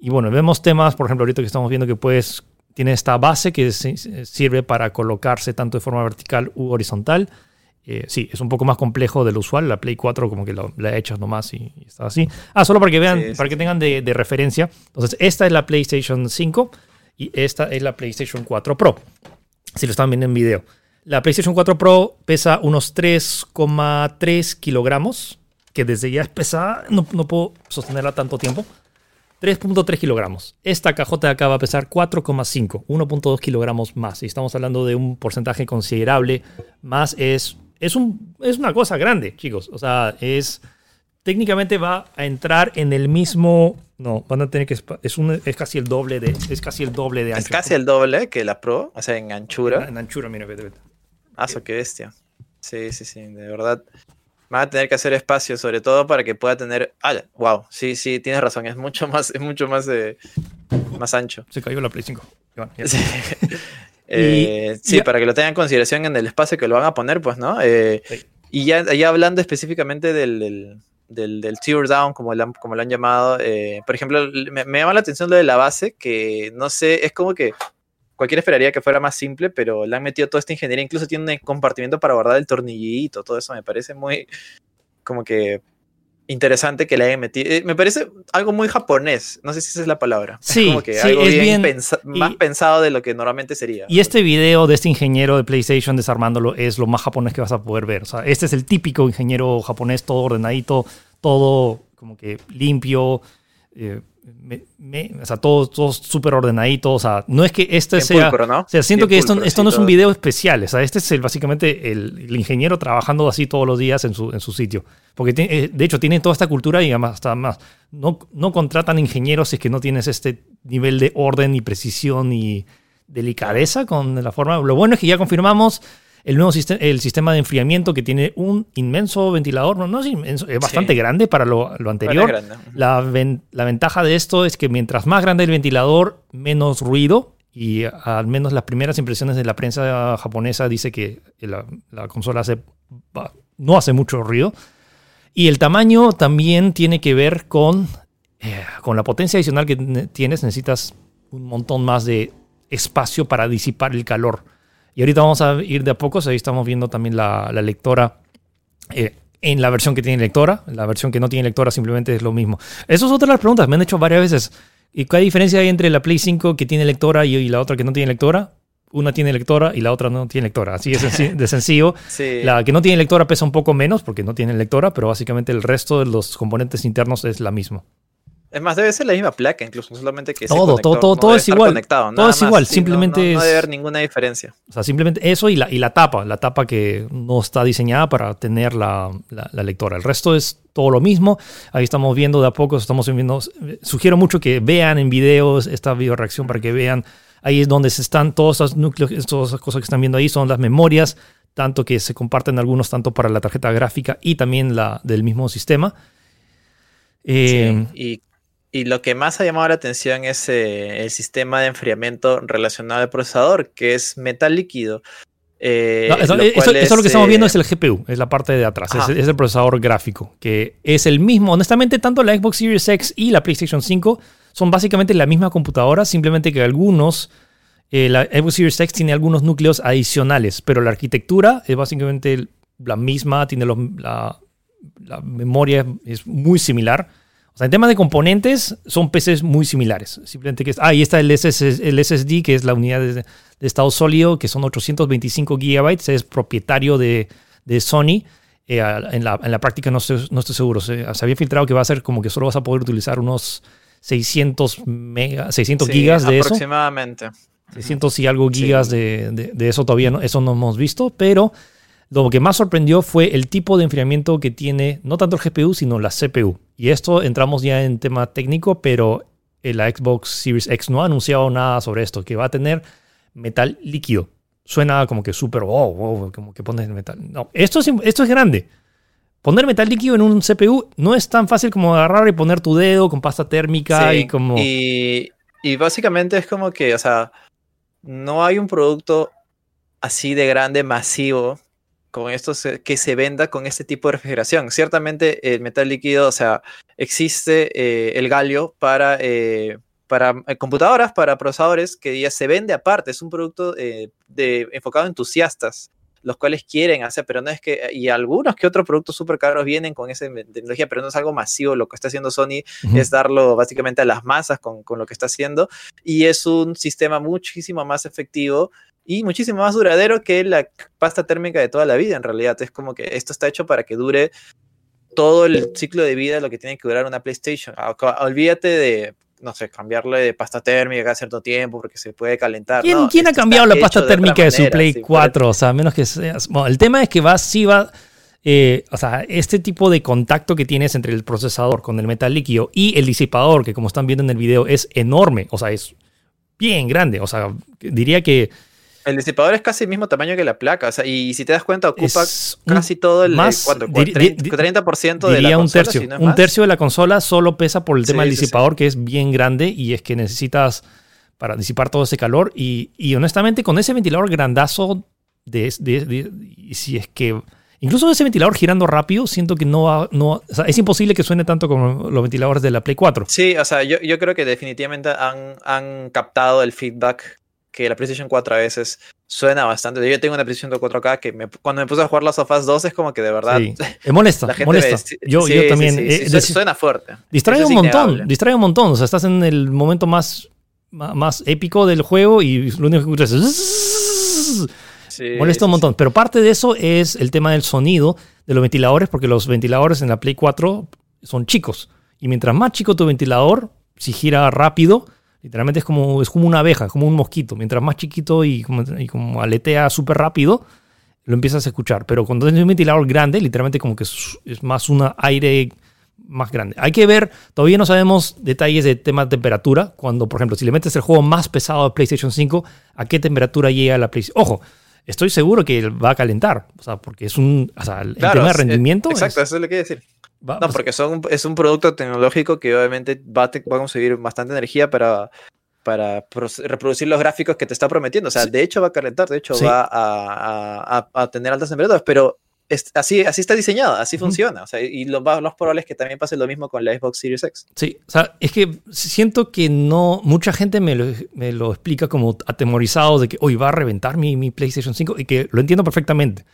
Y bueno, vemos temas, por ejemplo, ahorita que estamos viendo que puedes tiene esta base que sirve para colocarse tanto de forma vertical u horizontal. Eh, sí, es un poco más complejo de lo usual. La Play 4 como que lo, la echas nomás y, y, está así. Ah, solo para que vean, sí, para que tengan de, de, referencia. Entonces, esta es la PlayStation 5 y esta es la PlayStation 4 Pro. Si lo están viendo en video. La PlayStation 4 Pro pesa unos 3,3 kilogramos, que desde ya es pesada, no, no puedo sostenerla tanto tiempo. 3.3 kilogramos. Esta cajota de acá va a pesar 4,5, 1.2 kilogramos más. Y estamos hablando de un porcentaje considerable. Más es, es, un, es una cosa grande, chicos. O sea, es técnicamente va a entrar en el mismo. No, van a tener que. Es, un, es casi el doble de. Es casi el doble de ancho. Es casi el doble que la Pro, o sea, en anchura. En, en anchura, mira, vete, vete. Ah, qué bestia. Sí, sí, sí, de verdad. Van a tener que hacer espacio, sobre todo para que pueda tener. Ah, wow, sí, sí, tienes razón, es mucho <laughs> más, es mucho más, eh, más ancho. Se cayó la Play 5. Bueno, sí, <laughs> eh, sí para que lo tengan en consideración en el espacio que lo van a poner, pues, ¿no? Eh, sí. Y ya, ya, hablando específicamente del, del, del, del tear down, como lo han, como lo han llamado, eh, por ejemplo, me, me llama la atención lo de la base, que no sé, es como que cualquiera esperaría que fuera más simple, pero le han metido toda esta ingeniería. Incluso tiene un compartimiento para guardar el tornillito, todo eso me parece muy como que interesante que le hayan metido. Eh, me parece algo muy japonés, no sé si esa es la palabra. Sí, es como que sí, algo es bien bien pensa y, más pensado de lo que normalmente sería. Y este video de este ingeniero de PlayStation desarmándolo es lo más japonés que vas a poder ver. O sea, este es el típico ingeniero japonés, todo ordenadito, todo como que limpio. Eh, me, me, o sea, todo, todo súper ordenadito. O sea, no es que este Bien sea. pulcro, ¿no? O sea, siento Bien que esto, esto no es un video especial. O sea, este es el, básicamente el, el, ingeniero trabajando así todos los días en su, en su sitio. Porque tiene, eh, de hecho tienen toda esta cultura y además hasta más. No, no contratan ingenieros si es que no tienes este nivel de orden y precisión y delicadeza con la forma. Lo bueno es que ya confirmamos el nuevo sistema, el sistema de enfriamiento que tiene un inmenso ventilador, no, no es inmenso, es bastante Sí. grande para lo, lo anterior. La, ven- la ventaja de esto es que mientras más grande el ventilador, menos ruido. Y al menos las primeras impresiones de la prensa japonesa dice que la, la consola hace, no hace mucho ruido. Y el tamaño también tiene que ver con, eh, con la potencia adicional que ne- tienes. Necesitas un montón más de espacio para disipar el calor. Y ahorita vamos a ir de a pocos. Ahí estamos viendo también la, la lectora eh, en la versión que tiene lectora. La versión que no tiene lectora simplemente es lo mismo. Eso es otra de las preguntas. Me han hecho varias veces. ¿Y qué diferencia hay entre la Play 5 que tiene lectora y, y la otra que no tiene lectora? Una tiene lectora y la otra no tiene lectora. Así es de sencillo. <laughs> Sí. La que no tiene lectora pesa un poco menos porque no tiene lectora, pero básicamente el resto de los componentes internos es la misma. Es más, debe ser la misma placa, incluso, solamente que todo, todo, todo, todo es igual. todo es igual, simplemente no, debe haber ninguna diferencia. O sea, simplemente eso y la, y la tapa, la tapa que no está diseñada para tener la, la, lectora. El resto es todo lo mismo. Ahí estamos viendo de a poco, estamos viendo. Sugiero mucho que vean en videos esta video reacción para que vean. Ahí es donde se están todos esos núcleos, todas esas cosas que están viendo ahí son las memorias, tanto que se comparten algunos tanto para la tarjeta gráfica y también la del mismo sistema. Eh, y y lo que más ha llamado la atención es eh, el sistema de enfriamiento relacionado al procesador, que es metal líquido. Eh, eso, lo que estamos viendo eh, es el GPU, es la parte de atrás, es, el procesador gráfico, que es el mismo. Honestamente, tanto la Xbox Series X y la PlayStation 5 son básicamente la misma computadora, simplemente que algunos, la Xbox Series X tiene algunos núcleos adicionales, pero la arquitectura es básicamente la misma, tiene la, la memoria es muy similar o sea, en tema de componentes, son PCs muy similares. Simplemente que. Ah, y está el, SSD, que es la unidad de, estado sólido, que son 825 GB. Es propietario de, Sony. Eh, en, la, práctica no estoy, no estoy seguro. Se, había filtrado que va a ser como que solo vas a poder utilizar unos 600, mega, 600 gigas de eso. Aproximadamente. 600 y algo gigas de, de, eso todavía no, eso no hemos visto, pero lo que más sorprendió fue el tipo de enfriamiento que tiene no tanto el GPU, sino la CPU. Y esto entramos ya en tema técnico, pero la Xbox Series X no ha anunciado nada sobre esto, que va a tener metal líquido. Suena como que súper, wow, wow, como que pones metal. No, esto es, esto es grande. Poner metal líquido en un CPU no es tan fácil como agarrar y poner tu dedo con pasta térmica y como... Y, y básicamente es como que, o sea, no hay un producto así de grande, masivo, con esto que se venda con este tipo de refrigeración. Ciertamente el metal líquido, o sea, existe eh, el galio para, eh, para eh, computadoras, para procesadores, que ya se vende aparte, es un producto de, enfocado a entusiastas los cuales quieren hacer, pero no es que, y algunos que otros productos súper caros vienen con esa tecnología, pero no es algo masivo, lo que está haciendo Sony es darlo básicamente a las masas con, con, lo que está haciendo, y es un sistema muchísimo más efectivo y muchísimo más duradero que la pasta térmica de toda la vida, en realidad. Es como que esto está hecho para que dure todo el ciclo de vida de lo que tiene que durar una PlayStation. Ah, olvídate de, no sé, cambiarle de pasta térmica cada cierto tiempo porque se puede calentar. ¿Quién, ha cambiado la pasta térmica de, su Play 4? O sea, menos que seas. Bueno, el tema es que va, sí va. Eh, o sea, este tipo de contacto que tienes entre el procesador con el metal líquido y el disipador, que como están viendo en el video, es enorme. O sea, es bien grande. O sea, diría que el disipador es casi el mismo tamaño que la placa, o sea, y si te das cuenta ocupa casi todo el más, 30%, de la un tercio. un tercio de la consola solo pesa por el tema del disipador que es bien grande y es que necesitas para disipar todo ese calor y, honestamente con ese ventilador grandazo de, si es que incluso ese ventilador girando rápido siento que no va, no es imposible que suene tanto como los ventiladores de la Play 4 sí o sea yo, yo creo que definitivamente han, han captado el feedback que la PlayStation 4 a veces suena bastante. Yo tengo una PlayStation 4K que cuando me puse a jugar las of 2 es como que de verdad. Sí. <laughs> Me molesta, molesta. yo, yo, también. Eh, suena fuerte. Distrae un montón, distrae un montón. O sea, estás en el momento más, más épico del juego y lo único que escuchas es. molesta un montón. Pero parte de eso es el tema del sonido de los ventiladores, porque los ventiladores en la Play 4 son chicos. Y mientras más chico tu ventilador, si gira rápido, Literalmente es como, es como una abeja, como un mosquito. Mientras más chiquito y como, y como aletea súper rápido, lo empiezas a escuchar. Pero cuando tienes un ventilador grande, literalmente como que es, más un aire más grande. Hay que ver, todavía no sabemos detalles de tema de temperatura. Cuando, por ejemplo, si le metes el juego más pesado a PlayStation 5, ¿a qué temperatura llega la PlayStation? Ojo, estoy seguro que va a calentar. O sea, porque es un. O sea, el tema de rendimiento. exacto, eso es lo que quiero decir. No, pues porque son, es un producto tecnológico que obviamente va a, va a conseguir bastante energía para, para reproducir los gráficos que te está prometiendo. O sea, de hecho va a calentar, de hecho va a, a, a, tener altas temperaturas, pero así, así está diseñado, así funciona. O sea, y lo más probable es que también pase lo mismo con la Xbox Series X. Sí, o sea, es que siento que no, mucha gente me lo, me lo explica como atemorizado de que hoy va a reventar mi, mi, PlayStation 5 y que lo entiendo perfectamente.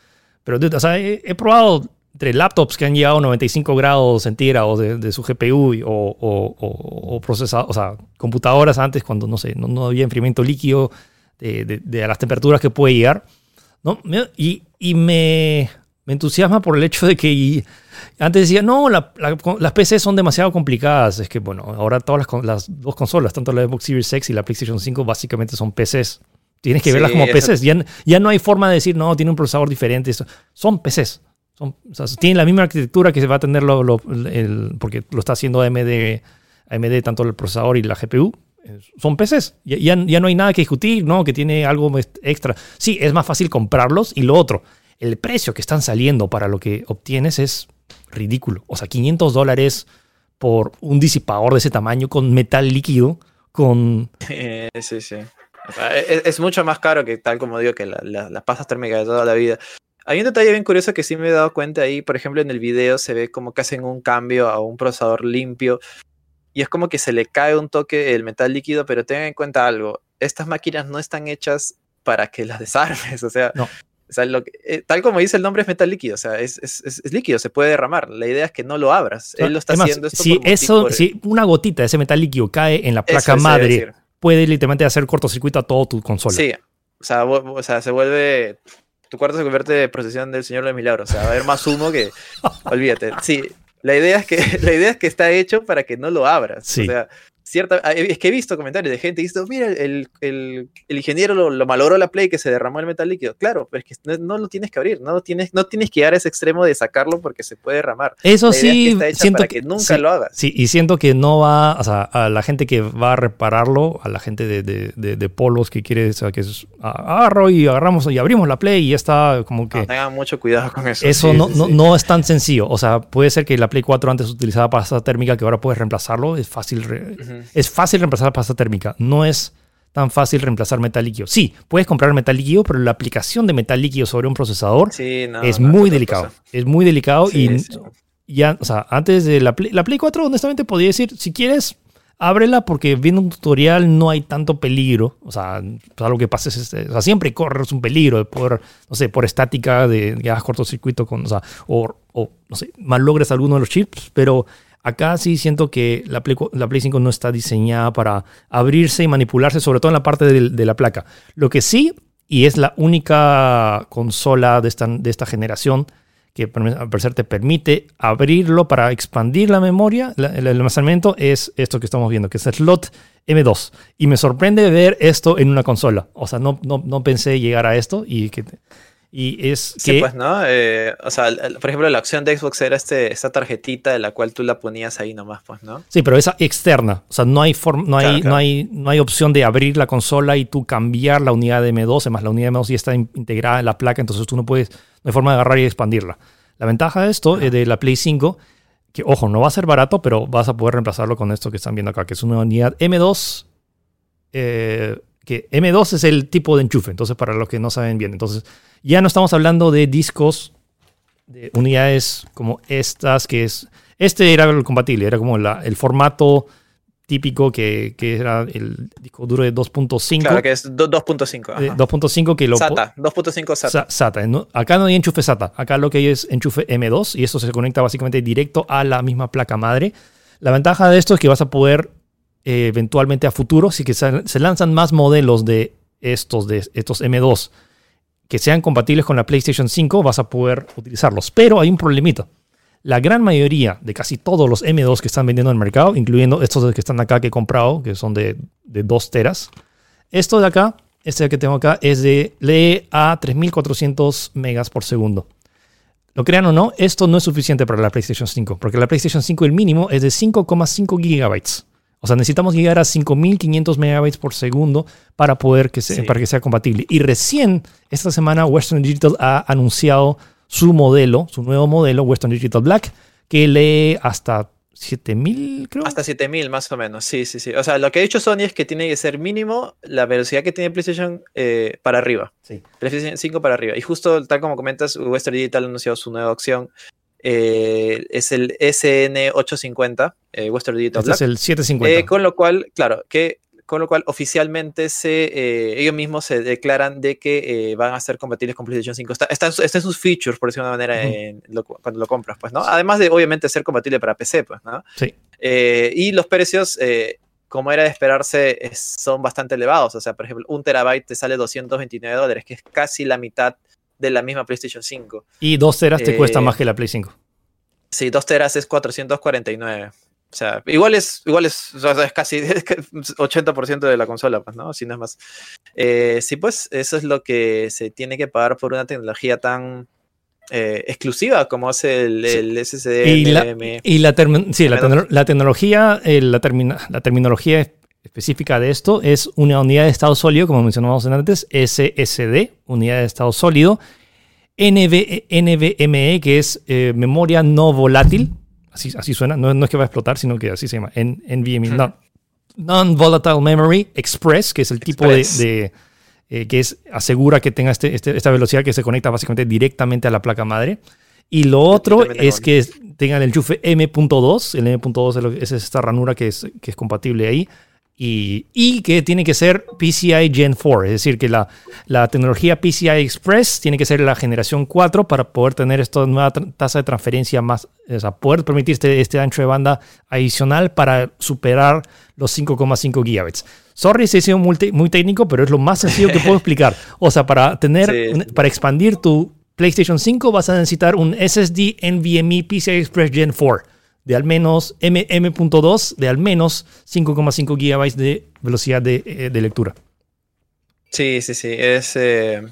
Pero, o sea, he, probado entre laptops que han llegado a 95 grados centígrados de, de su GPU o, o, o, o sea, computadoras antes cuando, no sé, no, no había enfriamiento líquido de, de, de, las temperaturas que puede llegar. ¿no? Y, y me Me entusiasma por el hecho de que antes decía, no, las PCs son demasiado complicadas. Es que, bueno, ahora todas las, dos consolas, tanto la Xbox Series X y la PlayStation 5, básicamente son PCs. Tienes que verlas como PCs. Ya, ya, no hay forma de decir, no, tiene un procesador diferente. Son PCs. Son, tienen la misma arquitectura que se va a tener lo, porque lo está haciendo AMD, AMD, tanto el procesador y la GPU. Son PCs. Ya, ya, no hay nada que discutir, ¿no? Que tiene algo extra. Sí, es más fácil comprarlos. Y lo otro, el precio que están saliendo para lo que obtienes es ridículo. O sea, 500 dólares por un disipador de ese tamaño con metal líquido, con... <laughs> sí, sí. es, mucho más caro que tal como digo que las la, pastas térmicas de toda la vida. Hay un detalle bien curioso que sí me he dado cuenta ahí, por ejemplo, en el video se ve como que hacen un cambio a un procesador limpio y es como que se le cae un toque el metal líquido, pero tengan en cuenta algo, estas máquinas no están hechas para que las desarmes, o sea, eh, tal como dice el nombre es metal líquido, o sea, es, líquido, se puede derramar. La idea es que no lo abras. Él lo está haciendo esto si eso, si una gotita de ese metal líquido cae en la placa madre, puede literalmente hacer cortocircuito a todo tu consola. Sí, o sea, o sea, se vuelve tu cuarto se convierte en procesión del Señor de los Milagros. O sea, va a haber más humo que. Olvídate. Sí, la idea es que, <laughs> la idea es que está hecho para que no lo abras. O sea, cierta, ah, es que he visto comentarios de gente diciendo, mira, el, el, el ingeniero lo, lo, malogró la Play que se derramó el metal líquido. Claro, pero es que no, lo tienes que abrir, no tienes, no tienes que llegar a ese extremo de sacarlo porque se puede derramar. Eso sí, siento que, nunca lo hagas. Sí, y siento que no va, o sea, a la gente que va a repararlo, a la gente de, de, de, polos que quiere, o sea, que es, agarro y agarramos y abrimos la Play y ya está como que... tengan mucho cuidado con eso. Eso no, no, no, es tan sencillo, o sea, puede ser que la Play 4 antes utilizaba pasta térmica que ahora puedes reemplazarlo, es fácil, es fácil reemplazar la pasta térmica. No es tan fácil reemplazar metal líquido. Sí, puedes comprar metal líquido, pero la aplicación de metal líquido sobre un procesador es, muy delicado. Es muy delicado. y ya, o sea, antes de la Play, la Play 4, honestamente, podría decir, si quieres, ábrela porque viendo un tutorial no hay tanto peligro. O sea, pues, algo que pasa es, este, o sea, siempre corres un peligro por, no sé, por estática de que hagas cortocircuito con, o sea, o, o no sé, mal logres alguno de los chips, pero Acá sí siento que la Play, la Play 5 no está diseñada para abrirse y manipularse, sobre todo en la parte de, la placa. Lo que sí, y es la única consola de esta, de esta generación que al parecer te permite abrirlo para expandir la memoria, el almacenamiento, es esto que estamos viendo, que es el slot M2. Y me sorprende ver esto en una consola. O sea, no, no, no pensé llegar a esto y que y es sí, pues, ¿no? Eh, o sea, por ejemplo, la opción de Xbox era este, esta tarjetita de la cual tú la ponías ahí nomás, pues, ¿no? Sí, pero esa externa. O sea, no hay, no, hay, no, hay, no hay opción de abrir la consola y tú cambiar la unidad de M2. Además, la unidad de M2 ya está integrada en la placa, entonces tú no puedes, no hay forma de agarrar y expandirla. La ventaja de esto, es de la Play 5, que, ojo, no va a ser barato, pero vas a poder reemplazarlo con esto que están viendo acá, que es una unidad M2. Eh, que M2 es el tipo de enchufe, entonces para los que no saben bien. Entonces, ya no estamos hablando de discos, de unidades como estas, que es. Este era el compatible, era como la, el formato típico que, que, era el disco duro de 2.5. Claro, que es 2.5. 2.5 que lo... SATA, 2.5 SATA. SATA. Acá no hay enchufe SATA, acá lo que hay es enchufe M2 y eso se conecta básicamente directo a la misma placa madre. La ventaja de esto es que vas a poder eventualmente a futuro, si se lanzan más modelos de estos, de estos M2 que sean compatibles con la PlayStation 5, vas a poder utilizarlos. Pero hay un problemita. La gran mayoría de casi todos los M2 que están vendiendo en el mercado, incluyendo estos que están acá que he comprado, que son de, de 2 teras, esto de acá, este que tengo acá, es de lee a 3400 megas por segundo. Lo crean o no, esto no es suficiente para la PlayStation 5, porque la PlayStation 5 el mínimo es de 5,5 gigabytes. O sea, necesitamos llegar a 5500 megabytes por segundo para poder que, para que sea compatible. Y recién esta semana Western Digital ha anunciado su modelo, su nuevo modelo, Western Digital Black, que lee hasta 7000, creo. Hasta 7000 más o menos, sí, sí, sí. O sea, lo que ha dicho Sony es que tiene que ser mínimo la velocidad que tiene PlayStation eh, para arriba. Sí. PlayStation 5 para arriba. Y justo tal como comentas, Western Digital ha anunciado su nueva opción eh, es el SN850, eh, Western Digital este es el 750. Eh, con lo cual, claro, que con lo cual oficialmente se, ellos mismos se declaran de que van a ser compatibles con PlayStation 5. Está, en sus features, por decirlo de una manera, cuando lo compras, pues, ¿no? Además de, obviamente, ser compatible para PC, pues, ¿no? Sí. y los precios, como era de esperarse, son bastante elevados. O sea, por ejemplo, un terabyte te sale 229 dólares, que es casi la mitad de la misma PlayStation 5. Y 2 teras te cuesta Eh, más que la Play 5. Sí, 2 teras es 449. O sea, igual es, igual es, o sea, es casi <laughs> es que 80% de la consola, pues, ¿no? Si no es más. Eh, sí, pues eso es lo que se tiene que pagar por una tecnología tan eh, exclusiva como es el, el SSD Y la, y la, sí, la, tecnología, la, termina- la terminología específica de esto es una unidad de estado sólido, como mencionamos antes, SSD, unidad de estado sólido, NV NVMe, que es eh, memoria no volátil, así, así suena, no, no es que va a explotar, sino que así se llama, N- NVMe, no- Non-Volatile Memory Express, que es el tipo de, Express. de, eh, que es asegura que tenga este- este- esta velocidad que se conecta básicamente directamente a la placa madre. Y lo otro es que tengan el enchufe M.2. El M.2 es, lo- es esta ranura que es, que es compatible ahí. Y, y que tiene que ser PCI Gen 4. Es decir, que la, la tecnología PCI Express tiene que ser la generación 4 para poder tener esta nueva tasa de transferencia más. O sea, poder permitir este, este ancho de banda adicional para superar los 5,5 gigabits. Sorry si he sido muy, técnico, pero es lo más sencillo que puedo <laughs> explicar. O sea, para tener, sí. para expandir tu PlayStation 5 vas a necesitar un SSD NVMe PCI Express Gen 4 de al menos M- M.2 de al menos 5,5 gigabytes de velocidad de, eh, de lectura. Sí, sí, sí. Es, eh,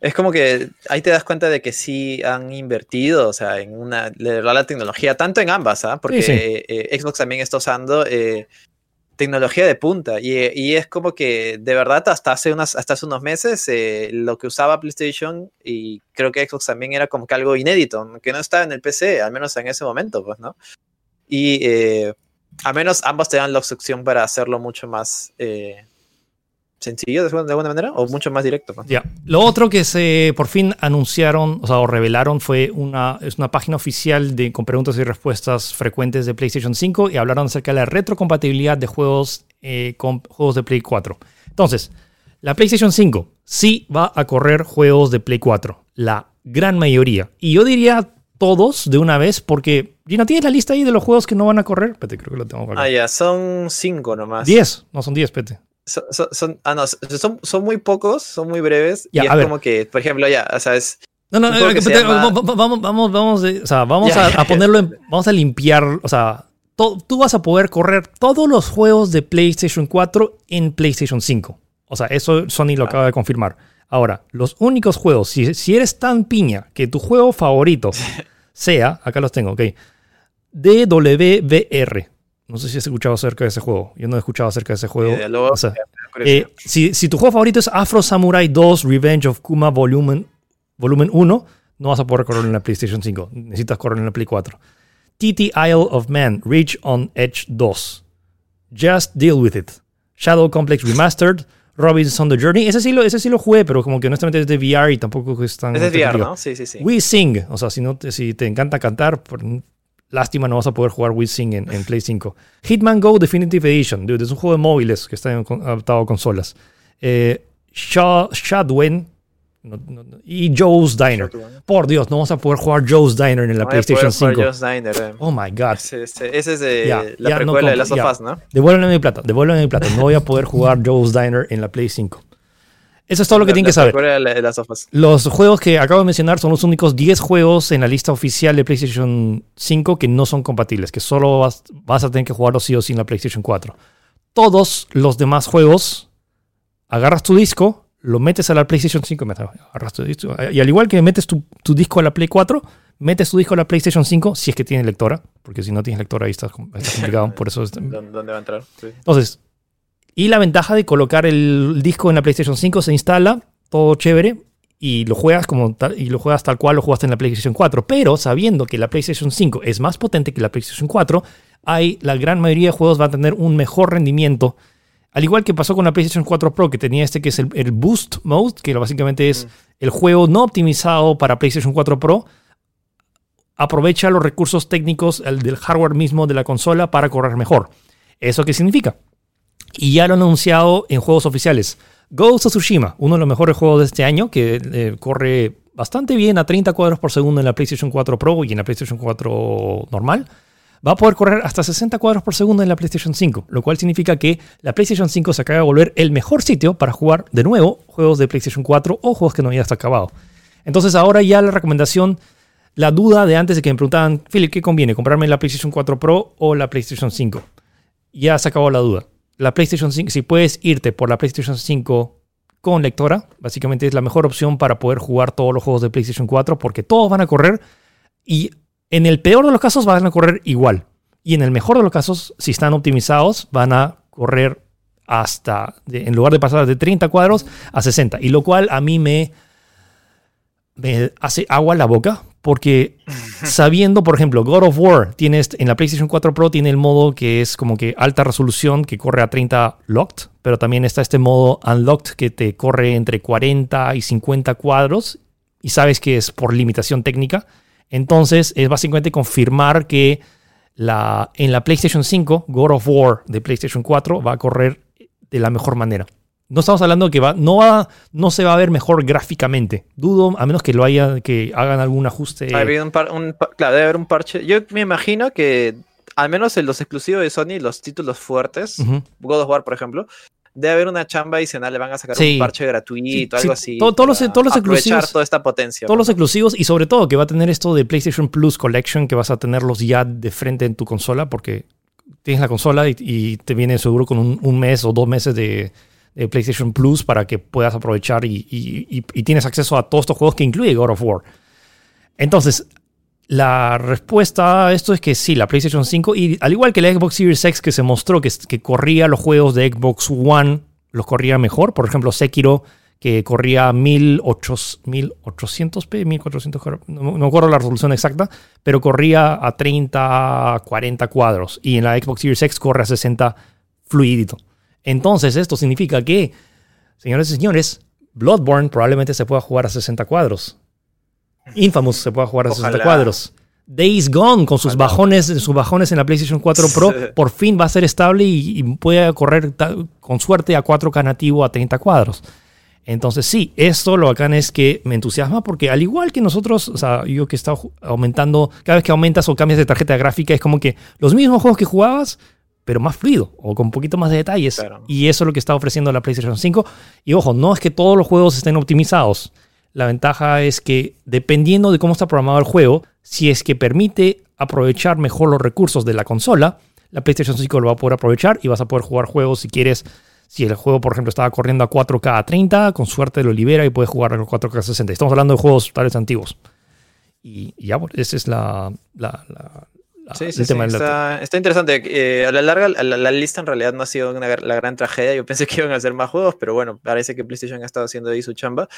es como que ahí te das cuenta de que sí han invertido, o sea, en una, verdad la tecnología, tanto en ambas, ¿ah? Porque Sí, sí. eh, eh, Xbox también está usando eh, tecnología de punta. Y, y es como que de verdad hasta hace, unas, hasta hace unos meses eh, lo que usaba PlayStation y creo que Xbox también era como que algo inédito, que no estaba en el PC, al menos en ese momento, pues, ¿no? Y eh, menos ambos te dan la opción para hacerlo mucho más eh, sencillo de alguna de alguna manera o mucho más directo. Ya. Lo otro que se por fin anunciaron, o sea, o revelaron fue una, es una página oficial de, con preguntas y respuestas frecuentes de PlayStation 5 y hablaron acerca de la retrocompatibilidad de juegos eh, con juegos de Play 4. Entonces, la PlayStation 5 sí va a correr juegos de Play 4, la gran mayoría. Y yo diría todos de una vez porque, Gina, ¿tienes la lista ahí de los juegos que no van a correr? Espérate, creo que lo tengo acá. Ah, ya, son cinco nomás. 10, no son 10, pete. Son, son- son- ah, no, son, son muy pocos, son muy breves. Ya, y es ver. como que, por ejemplo, ya, o sea, es. No, no, no, llama- vamos, vamos, vamos, o sea, vamos Ya, a, ya, a ponerlo, en- vamos a limpiar, o sea, to- tú vas a poder correr todos los juegos de PlayStation 4 en PlayStation 5. O sea, eso Sony lo Ah. acaba de confirmar. Ahora, los únicos juegos, si, si eres tan piña que tu juego favorito <laughs> sea, acá los tengo, ok, DWVR. No sé si has escuchado acerca de ese juego. Yo no he escuchado acerca de ese juego. eh, O sea, eh, si, si tu juego favorito es Afro Samurai 2 Revenge of Kuma Volumen, volumen 1, no vas a poder correr en la PlayStation 5. Necesitas correr en la Play 4. TT Isle of Man Reach on Edge 2. Just Deal With It. Shadow Complex Remastered. Robinson The Journey. Ese sí, lo, ese sí lo jugué, pero como que honestamente es de VR y tampoco es tan... Es VR, complicado. ¿no? Sí, sí, sí. We Sing. O sea, si, no te, si te encanta cantar, lástima no vas a poder jugar We Sing en, en Play 5. Hitman Go Definitive Edition. Dude, es un juego de móviles que está adaptado a consolas. Eh, Sha- Shadwen no- no- no, y Joe's Diner. Por Dios, no vas a poder jugar Joe's Diner en la PlayStation poder jugar 5. Joe's Diner, eh. Oh my God. Ese, ese- ese es Ya, la no precuela de las sofás, ¿no? Devuélveme mi plata, devuélveme mi plata. No voy a poder jugar Joe's Diner en la Play 5. Eso es todo lo que La- tienen la que saber. de la- de las. Los juegos que acabo de mencionar son los únicos 10 juegos en la lista oficial de PlayStation 5 que no son compatibles, que solo vas, vas a tener que jugarlos sí o sí en la PlayStation 4. Todos los demás juegos, agarras tu disco, lo metes a la PlayStation 5, me- agarras tu disco, y al igual que metes tu, tu disco a la Play 4, metes tu disco a la PlayStation 5 si es que tiene lectora, porque si no tienes lectora ahí está, está complicado, <laughs> por eso es- ¿Dónde, dónde va a entrar? Sí. entonces, y la ventaja de colocar el disco en la PlayStation 5 se instala, todo chévere, y lo juegas como tal, y lo juegas tal cual lo jugaste en la PlayStation 4. Pero sabiendo que la PlayStation 5 es más potente que la PlayStation 4, hay, la gran mayoría de juegos va a tener un mejor rendimiento. Al igual que pasó con la PlayStation 4 Pro, que tenía este que es el, el Boost Mode, que básicamente es Mm. el juego no optimizado para PlayStation 4 Pro, aprovecha los recursos técnicos el del hardware mismo de la consola para correr mejor. ¿Eso qué significa? Y ya lo han anunciado en juegos oficiales. Ghost of Tsushima, uno de los mejores juegos de este año, que eh, corre bastante bien a 30 cuadros por segundo en la PlayStation 4 Pro y en la PlayStation 4 normal, va a poder correr hasta 60 cuadros por segundo en la PlayStation 5, lo cual significa que la PlayStation 5 se acaba de volver el mejor sitio para jugar de nuevo juegos de PlayStation 4 o juegos que no ya está acabado. Entonces ahora ya la recomendación, la duda de antes de que me preguntaban, Philip, ¿qué conviene? ¿Comprarme la PlayStation 4 Pro o la PlayStation 5? Ya se acabó la duda. La PlayStation 5, si puedes irte por la PlayStation 5 con lectora, básicamente es la mejor opción para poder jugar todos los juegos de PlayStation 4 porque todos van a correr y en el peor de los casos van a correr igual. Y en el mejor de los casos, si están optimizados, van a correr hasta, en lugar de pasar de 30 cuadros a 60. Y lo cual a mí me, hace agua la boca. Porque sabiendo, por ejemplo, God of War tiene este, en la PlayStation 4 Pro tiene el modo que es como que alta resolución que corre a 30 locked, pero también está este modo unlocked que te corre entre 40 y 50 cuadros y sabes que es por limitación técnica. Entonces es básicamente confirmar que la, en la PlayStation 5, God of War de PlayStation 4 va a correr de la mejor manera. No estamos hablando de que va, no, va, no se va a ver mejor gráficamente. Dudo, a menos que lo haya, que hagan algún ajuste. un claro, debe haber un parche. Yo me imagino que al menos en los exclusivos de Sony, los títulos fuertes, God of War, por ejemplo, debe haber una chamba adicional, le van a sacar un parche gratuito, algo así. todos los, todos los exclusivos. toda esta potencia. Todos los exclusivos y sobre todo que va a tener esto de PlayStation Plus Collection, que vas a tenerlos ya de frente en tu consola, porque tienes la consola y, te viene seguro con un, mes o dos meses de, PlayStation Plus para que puedas aprovechar y, tienes acceso a todos estos juegos que incluye God of War. Entonces, la respuesta a esto es que sí, la PlayStation 5, y al igual que la Xbox Series X que se mostró que, corría los juegos de Xbox One, los corría mejor. Por ejemplo, Sekiro, que corría 1800p, 1400, no, me acuerdo la resolución exacta, pero corría a 30, 40 cuadros. Y en la Xbox Series X corre a 60 fluidito. Entonces, esto significa que, señores y señores, Bloodborne probablemente se pueda jugar a 60 cuadros. Infamous se pueda jugar a 60 cuadros. Days Gone con sus bajones, sus bajones en la PlayStation 4 Pro <laughs> por fin va a ser estable y, puede correr con suerte a 4K nativo a 30 cuadros. Entonces sí, esto lo bacán es que me entusiasma porque al igual que nosotros, o sea, yo que he estado aumentando, cada vez que aumentas o cambias de tarjeta gráfica es como que los mismos juegos que jugabas, pero más fluido o con un poquito más de detalles. Y eso es lo que está ofreciendo la PlayStation 5. Y ojo, no es que todos los juegos estén optimizados. La ventaja es que dependiendo de cómo está programado el juego, si es que permite aprovechar mejor los recursos de la consola, la PlayStation 5 lo va a poder aprovechar y vas a poder jugar juegos si quieres. Si el juego, por ejemplo, estaba corriendo a 4K a 30, con suerte lo libera y puedes jugar a 4K a 60. Estamos hablando de juegos tales antiguos. Y, ya, pues, esa es la, Sí, sí, sí. Está, está, interesante. Eh, a la larga, la, lista en realidad no ha sido una, la gran tragedia. Yo pensé que iban a hacer más juegos, pero bueno, parece que PlayStation ha estado haciendo ahí su chamba.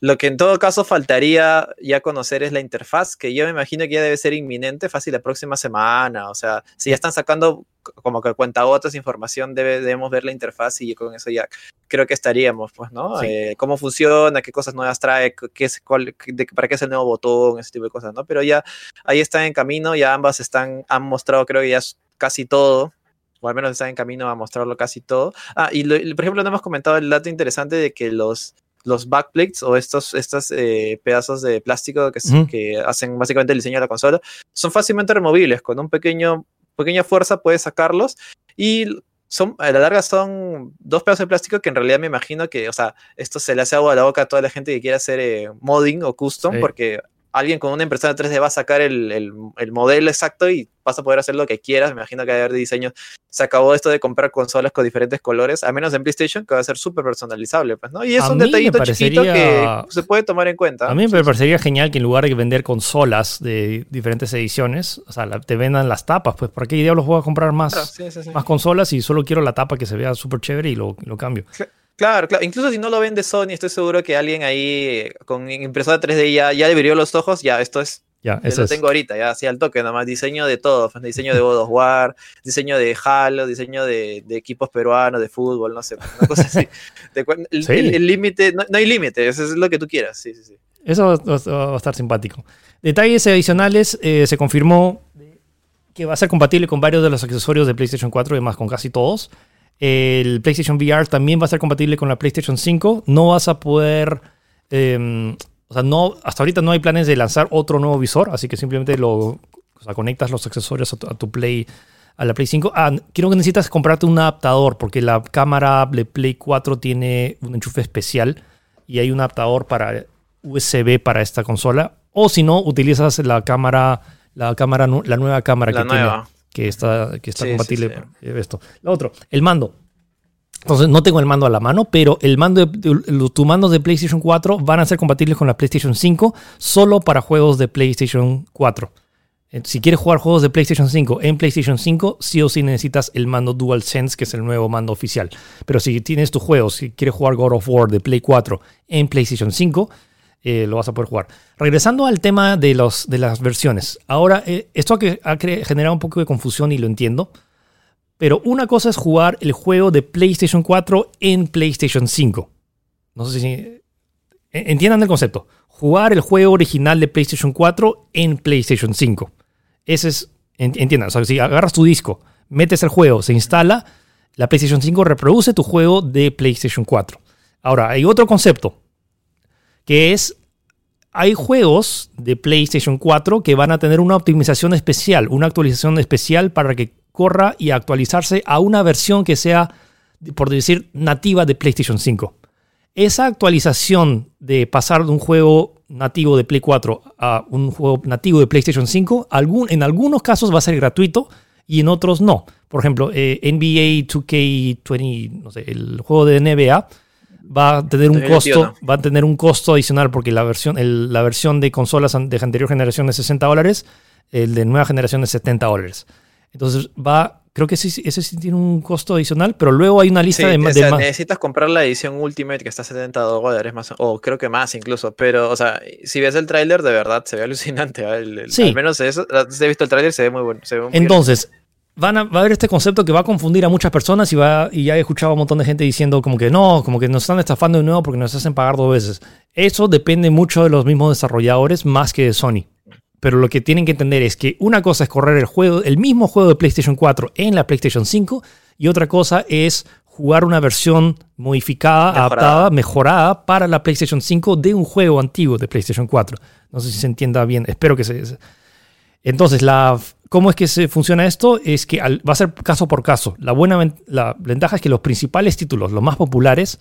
Lo que en todo caso faltaría ya conocer es la interfaz, que yo me imagino que ya debe ser inminente, fácil la próxima semana. O sea, si ya están sacando como que cuenta otras información, debemos ver la interfaz y con eso ya creo que estaríamos, pues, ¿no? Eh, cómo funciona, qué cosas nuevas trae, qué es, cuál, para qué es el nuevo botón, ese tipo de cosas, ¿no? Pero ya ahí están en camino, ya ambas están, han mostrado, creo que ya casi todo, o al menos están en camino a mostrarlo casi todo. Ah, y por ejemplo, no hemos comentado el dato interesante de que los los backplates o estos, estos eh, pedazos de plástico que, que, hacen básicamente el diseño de la consola son fácilmente removibles. Con un pequeño pequeña fuerza puedes sacarlos. Y son, a la larga son dos pedazos de plástico que en realidad me imagino que, o sea, esto se le hace agua a la boca a toda la gente que quiera hacer eh, modding o custom, porque alguien con una impresora 3D va a sacar el, el, modelo exacto y vas a poder hacer lo que quieras. Me imagino que haber de diseño. Se acabó esto de comprar consolas con diferentes colores, a menos en PlayStation, que va a ser súper personalizable, pues, ¿no? Y es un detallito chiquito que se puede tomar en cuenta. A mí me parecería genial que en lugar de vender consolas de diferentes ediciones, o sea, te vendan las tapas, pues, ¿por qué diablos voy a comprar más, más consolas y solo quiero la tapa que se vea súper chévere y lo, lo cambio? Claro, claro. Incluso si no lo vende Sony, estoy seguro que alguien ahí con impresora 3D ya, ya le brilló los ojos. Ya, esto es. Ya, eso lo tengo ahorita, ya así al toque, nomás. Diseño de todo. Pues, diseño de God of War, diseño de Halo, diseño de, equipos peruanos, de fútbol, no sé. Una cosa así. <laughs> el límite, no, hay límite, eso es lo que tú quieras. Sí, sí, sí. Eso va, a estar simpático. Detalles adicionales, eh, se confirmó que va a ser compatible con varios de los accesorios de PlayStation 4 y además con casi todos. El PlayStation VR también va a ser compatible con la PlayStation 5. No vas a poder. Em, o sea, no, hasta ahorita no hay planes de lanzar otro nuevo visor, así que simplemente lo o sea, conectas los accesorios a tu, Play a la Play 5. Ah, quiero que necesitas comprarte un adaptador porque la cámara de Play 4 tiene un enchufe especial y hay un adaptador para USB para esta consola. O si no, utilizas la cámara, la cámara, la nueva cámara La que tiene. Que está, que está Sí, compatible sí, sí. para esto. Lo otro, el mando. Entonces, no tengo el mando a la mano, pero el mando de, de- tus mandos de PlayStation 4 van a ser compatibles con la PlayStation 5 solo para juegos de PlayStation 4. Eh, Si quieres jugar juegos de PlayStation 5 en PlayStation 5, sí o sí necesitas el mando DualSense, que es el nuevo mando oficial. Pero si tienes tus juegos, si quieres jugar God of War de Play 4 en PlayStation 5, eh, lo vas a poder jugar. Regresando al tema de, los, de las versiones. Ahora, eh, esto ha, generado un poco de confusión y lo entiendo. Pero una cosa es jugar el juego de PlayStation 4 en PlayStation 5. No sé si... en- Entiendan el concepto. Jugar el juego original de PlayStation 4 en PlayStation 5. Ese es... en- Entiendan. O sea, si agarras tu disco, metes el juego, se instala, la PlayStation 5 reproduce tu juego de PlayStation 4. Ahora, hay otro concepto. Que es hay juegos de PlayStation 4 que van a tener una optimización especial, una actualización especial para que corra y actualizarse a una versión que sea, por decir, nativa de PlayStation 5. Esa actualización de pasar de un juego nativo de Play 4 a un juego nativo de PlayStation 5, algún, en algunos casos va a ser gratuito y en otros no. Por ejemplo, eh, NBA 2K20, no sé, el juego de NBA va a tener un 2021. costo, va a tener un costo adicional porque la versión, el- la versión de consolas de anterior generación es 60 dólares, el de nueva generación es 70 dólares. Entonces va, creo que sí, sí- ese sí tiene un costo adicional, pero luego hay una lista Sí, de, o de más. necesitas comprar la edición Ultimate que está a 70 dólares más, o creo que más incluso, pero, o sea, si ves el tráiler, de verdad, se ve <laughs> alucinante, ¿eh? El- el- Sí. al menos eso, si he visto el tráiler, se ve muy bueno. se ve muy bien. Van a, va a haber este concepto que va a confundir a muchas personas y, va, y ya he escuchado a un montón de gente diciendo como que no, como que nos están estafando de nuevo porque nos hacen pagar dos veces. Eso depende mucho de los mismos desarrolladores más que de Sony. Pero lo que tienen que entender es que una cosa es correr el juego, el mismo juego de PlayStation 4 en la PlayStation 5 y otra cosa es jugar una versión modificada, Mejorada. adaptada, mejorada para la PlayStation 5 de un juego antiguo de PlayStation 4. No sé si se entienda bien, espero que se... Entonces, la, ¿cómo es que se funciona esto? Es que al- va a ser caso por caso. La buena ventaja es que los principales títulos, los más populares,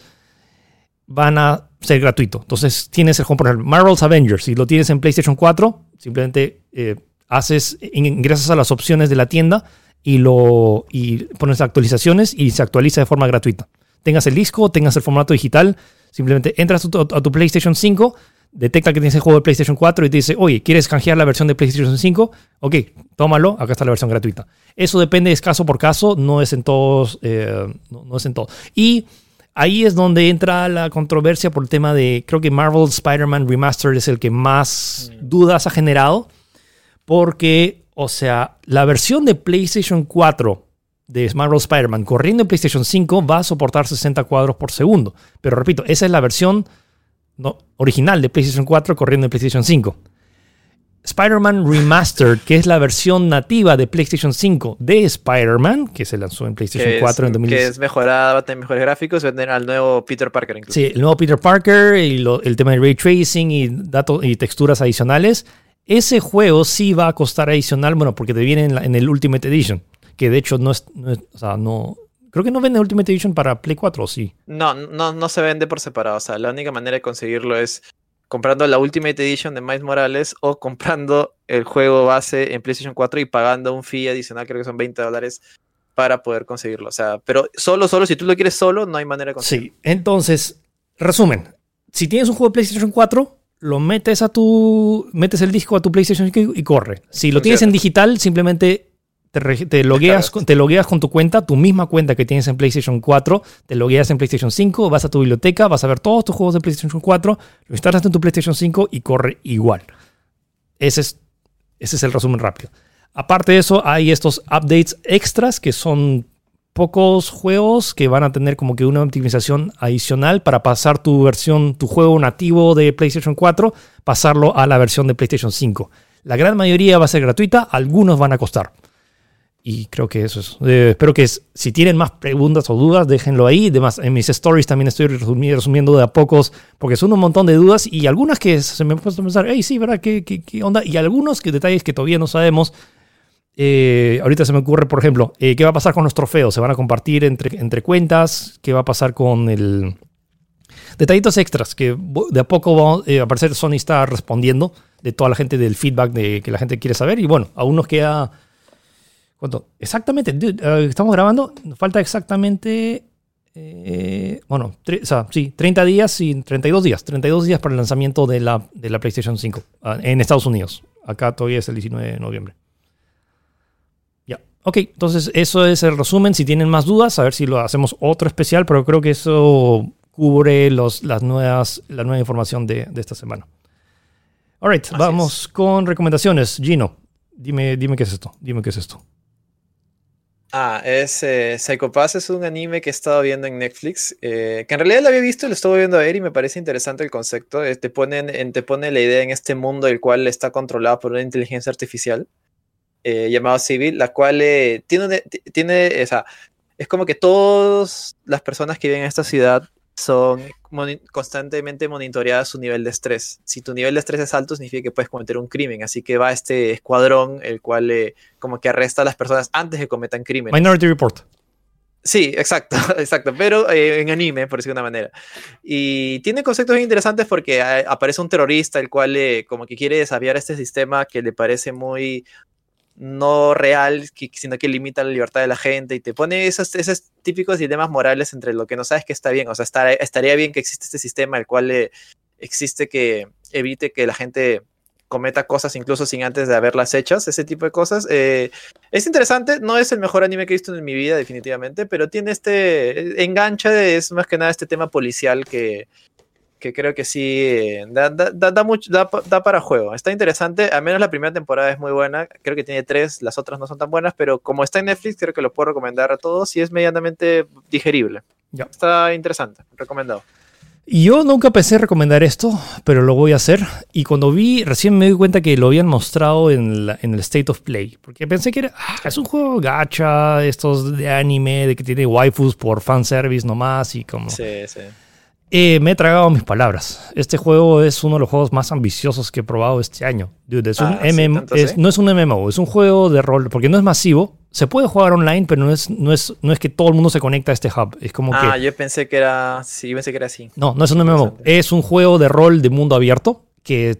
van a ser gratuitos. Entonces, tienes el por ejemplo, Marvel's Avengers. Si lo tienes en PlayStation 4, simplemente eh, haces, in- ingresas a las opciones de la tienda y, lo, y pones actualizaciones y se actualiza de forma gratuita. Tengas el disco, tengas el formato digital, simplemente entras a tu PlayStation 5, detecta que tienes el juego de PlayStation 4 y te dice, oye, ¿quieres canjear la versión de PlayStation 5? Ok, tómalo, acá está la versión gratuita. Eso depende, es caso por caso, no es en todos, eh, no, no es en todos. Y ahí es donde entra la controversia por el tema de, creo que Marvel Spider-Man Remastered es el que más dudas ha generado, porque, o sea, la versión de PlayStation 4 de Marvel Spider-Man corriendo en PlayStation 5 va a soportar 60 cuadros por segundo. Pero repito, esa es la versión no, original de PlayStation 4 corriendo en PlayStation 5. Spider-Man Remastered, que es la versión nativa de PlayStation 5 de Spider-Man, que se lanzó en PlayStation que es, 4 en que 2016. es mejorada, va a tener mejores gráficos, va a tener al nuevo Peter Parker incluso. Sí, el nuevo Peter Parker y lo- el tema de ray tracing y datos y texturas adicionales. Ese juego sí va a costar adicional, bueno, porque te viene en, la- en el Ultimate Edition, que de hecho no es, no es- o sea, no, creo que no vende Ultimate Edition para Play 4, ¿o sí. No, no, no se vende por separado. O sea, la única manera de conseguirlo es comprando la Ultimate Edition de Miles Morales o comprando el juego base en PlayStation 4 y pagando un fee adicional, creo que son 20 dólares para poder conseguirlo. O sea, pero solo, solo, si tú lo quieres solo, no hay manera de conseguirlo. Sí, entonces, resumen, si tienes un juego de PlayStation 4, lo metes a tu, metes el disco a tu PlayStation 5 y corre. Si lo tienes en digital, simplemente te, logueas, te logueas con tu cuenta, tu misma cuenta que tienes en PlayStation 4, te logueas en PlayStation 5, vas a tu biblioteca, vas a ver todos tus juegos de PlayStation 4, lo instalas en tu PlayStation 5 y corre igual. Ese es, ese es el resumen rápido. Aparte de eso, hay estos updates extras que son pocos juegos que van a tener como que una optimización adicional para pasar tu versión, tu juego nativo de PlayStation 4, pasarlo a la versión de PlayStation 5. La gran mayoría va a ser gratuita, algunos van a costar. Y creo que eso es. Eh, espero que si tienen más preguntas o dudas, déjenlo ahí. Además, en mis stories también estoy resumi- resumiendo de a pocos, porque son un montón de dudas y algunas que se me han puesto a pensar, hey, sí, ¿verdad? ¿Qué, qué, onda? Y algunos que, detalles que todavía no sabemos. Eh, ahorita se me ocurre, por ejemplo, eh, ¿qué va a pasar con los trofeos? ¿Se van a compartir entre, entre cuentas? ¿Qué va a pasar con el... detallitos extras que de a poco vamos, a parecer Sony está respondiendo de toda la gente del feedback de que la gente quiere saber. Y bueno, aún nos queda. ¿Cuánto? Exactamente, dude, estamos grabando. Nos falta exactamente. Eh, bueno, o sea, sí, 30 días y 32 días. 32 días para el lanzamiento de la, de la PlayStation 5 ah, en Estados Unidos. Acá todavía es el 19 de noviembre. Ya. Ok, entonces eso es el resumen. Si tienen más dudas, a ver si lo hacemos otro especial, pero creo que eso cubre los, las nuevas, la nueva información de, de esta semana. Alright, vamos con recomendaciones. Gino, dime, dime qué es esto. Dime qué es esto. Ah, es eh, Psycho Pass, es un anime que he estado viendo en Netflix, eh, que en realidad lo había visto y lo estuve viendo a ver y me parece interesante el concepto. Eh, te, ponen, te pone la idea en este mundo el cual está controlado por una inteligencia artificial eh, llamado Civil, la cual tiene, tiene, o sea, es como que todas las personas que viven en esta ciudad son constantemente monitoreadas su nivel de estrés. Si tu nivel de estrés es alto, significa que puedes cometer un crimen. Así que va este escuadrón, el cual eh, como que arresta a las personas antes de que cometan crímenes. Minority Report. Sí, exacto, <laughs> exacto, pero eh, en anime, por decirlo de una manera. Y tiene conceptos interesantes porque eh, aparece un terrorista, el cual como que quiere desafiar este sistema que le parece muy no real, sino que limita la libertad de la gente y te pone esos, típicos dilemas morales entre lo que no sabes que está bien. O sea, estaría bien que existe este sistema el cual eh, existe que evite que la gente cometa cosas incluso sin antes de haberlas hechas, ese tipo de cosas. Eh, es interesante, no es el mejor anime que he visto en mi vida definitivamente, pero tiene este enganche, es más que nada este tema policial que, que creo que sí eh, da, da, da, mucho, da, para juego. Está interesante, al menos la primera temporada es muy buena, creo que tiene tres, las otras no son tan buenas, pero como está en Netflix, creo que lo puedo recomendar a todos y es medianamente digerible. Ya. Está interesante, recomendado. Yo nunca pensé recomendar esto, pero lo voy a hacer. Y cuando vi, recién me di cuenta que lo habían mostrado en, en el State of Play. Porque pensé que era, ah, es un juego gacha, estos de anime, de que tiene waifus por fanservice nomás y como... Sí, sí. Eh, me he tragado mis palabras. Este juego es uno de los juegos más ambiciosos que he probado este año. es un ah, no es un MMO, es un juego de rol, porque no es masivo. Se puede jugar online, pero no es, no es, no es que todo el mundo se conecta a este hub. Es como ah, que. yo pensé que era. Sí, pensé que era así. No, no es un MMO. Es un juego de rol de mundo abierto que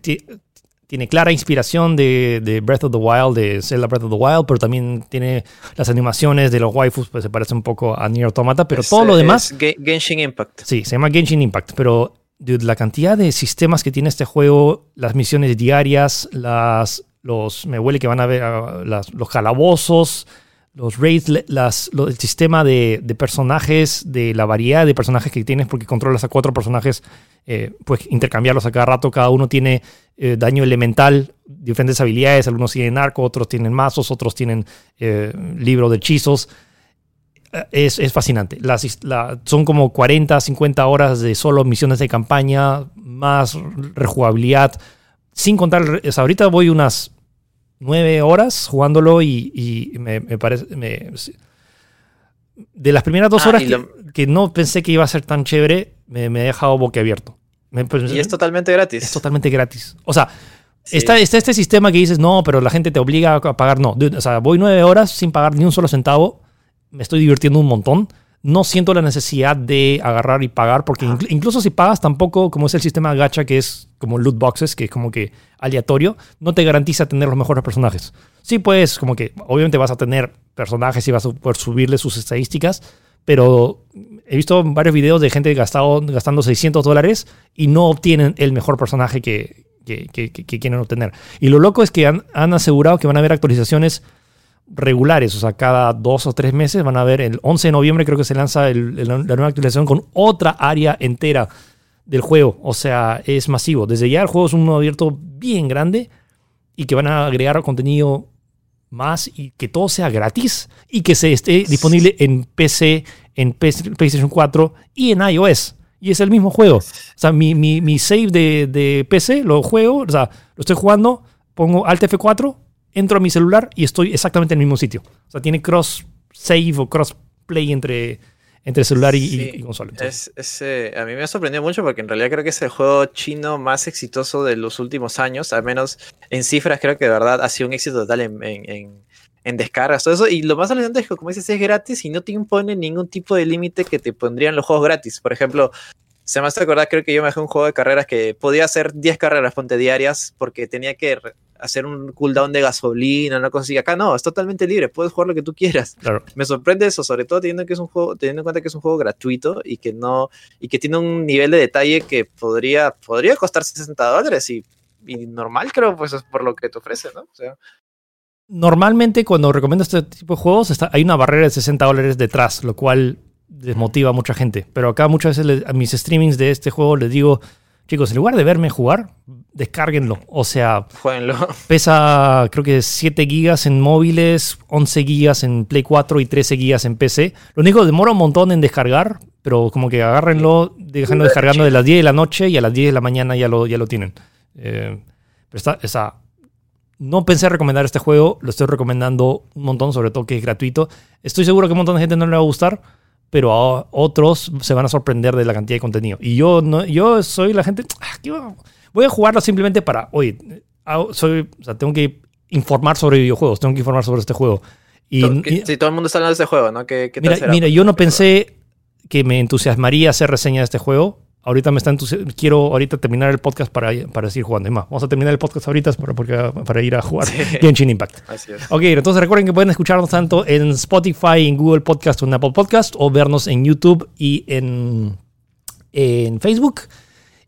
tiene clara inspiración de, Breath of the Wild, de Zelda Breath of the Wild, pero también tiene las animaciones de los waifus, pues se parece un poco a Nier Automata, pero todo lo demás... Genshin Impact. Sí, se llama Genshin Impact, pero la cantidad de sistemas que tiene este juego, las misiones diarias, las, los, me huele que van a ver los calabozos, los raids, las, el sistema de, de, personajes, de la variedad de personajes que tienes, porque controlas a cuatro personajes, eh, pues intercambiarlos a cada rato, cada uno tiene eh, daño elemental, diferentes habilidades, algunos tienen arco, otros tienen mazos, otros tienen eh, libro de hechizos. Es, es fascinante. Las, son como 40, 50 horas de solo misiones de campaña, más rejugabilidad, sin contar, ahorita voy unas nueve horas jugándolo y, me, parece... de las primeras dos ah, horas que, no pensé que iba a ser tan chévere, me, he dejado boquiabierto. abierto y es totalmente gratis. Es totalmente gratis. O sea, está, está, este sistema que dices, no, pero la gente te obliga a pagar. No, o sea, voy nueve horas sin pagar ni un solo centavo. Me estoy divirtiendo un montón no siento la necesidad de agarrar y pagar, porque incluso si pagas tampoco, como es el sistema gacha, que es como loot boxes, que es como que aleatorio, no te garantiza tener los mejores personajes. Sí, pues como que obviamente vas a tener personajes y vas a poder subirle sus estadísticas, pero he visto varios videos de gente gastado, gastando 600 dólares y no obtienen el mejor personaje que, que, quieren obtener. Y lo loco es que han, han asegurado que van a haber actualizaciones regulares, o sea, cada dos o tres meses van a ver, el 11 de noviembre creo que se lanza la nueva actualización con otra área entera del juego, o sea, es masivo. Desde ya el juego es un mundo abierto bien grande y que van a agregar contenido más y que todo sea gratis y que se esté disponible en PC, en PlayStation 4 y en iOS. Y es el mismo juego. O sea, mi, mi, save de, de, PC lo juego, o sea, lo estoy jugando, pongo Alt F4 entro a mi celular y estoy exactamente en el mismo sitio. O sea, tiene cross save o cross play entre, entre celular y, consola. Es, eh, a mí me ha sorprendido mucho porque en realidad creo que es el juego chino más exitoso de los últimos años, al menos en cifras creo que de verdad ha sido un éxito total en, en, en, descargas, todo eso. Y lo más alucinante es que, como dices, es gratis y no te impone ningún tipo de límite que te pondrían los juegos gratis. Por ejemplo, Se me hace acordar, creo que yo me dejé un juego de carreras que podía hacer 10 carreras ponte diarias porque tenía que hacer un cooldown de gasolina, una cosa así. Acá no, es totalmente libre, puedes jugar lo que tú quieras. Claro. Me sorprende eso, sobre todo teniendo que es un juego, teniendo en cuenta que es un juego gratuito y que no, y que tiene un nivel de detalle que podría, podría costar 60 dólares y, y normal creo, pues es por lo que te ofrece, ¿no? O sea, Normalmente cuando recomiendo este tipo de juegos está, hay una barrera de 60 dólares detrás, lo cual desmotiva a mucha gente. Pero acá muchas veces le- a mis streamings de este juego les digo, chicos, en lugar de verme jugar, descárguenlo. O sea, jueguenlo. <laughs> pesa creo que 7 gigas en móviles, 11 gigas en Play 4 y 13 gigas en PC. Lo único demora un montón en descargar, pero como que agárrenlo, déjenlo descargando de las 10 de la noche y a las 10 de la mañana ya lo, ya lo tienen. Eh, pero está, está- no pensé recomendar este juego, lo estoy recomendando un montón, sobre todo que es gratuito. Estoy seguro que a un montón de gente no le va a gustar, pero a otros se van a sorprender de la cantidad de contenido. Y yo no, yo soy la gente, ah, voy a jugarlo simplemente para, oye, soy, o sea, tengo que informar sobre videojuegos, tengo que informar sobre este juego. Y, si todo el mundo está hablando de este juego, ¿no? ¿Qué, qué mira, mira, yo no pensé que me entusiasmaría hacer reseña de este juego. Ahorita me está quiero ahorita terminar el podcast para, para seguir jugando. Es más, vamos a terminar el podcast ahorita para, porque- para ir a jugar Sí. <laughs> Genshin Impact. Así es. Ok, entonces recuerden que pueden escucharnos tanto en Spotify, en Google Podcast o en Apple Podcast, o vernos en YouTube y en, en Facebook.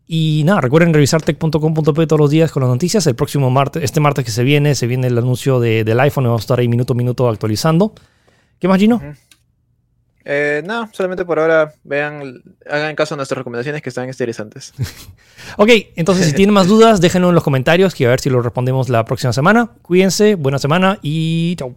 Y nada, recuerden revisar tech.com.p todos los días con las noticias. El próximo martes, este martes que se viene, se viene el anuncio de- del iPhone y vamos a estar ahí minuto a minuto actualizando. ¿Qué más, Gino? Ujú. Eh, no, solamente por ahora vean, hagan caso a nuestras recomendaciones que están interesantes. <laughs> Ok, entonces si tienen más dudas, déjenlo en los comentarios que a ver si lo respondemos la próxima semana. Cuídense, buena semana y chao.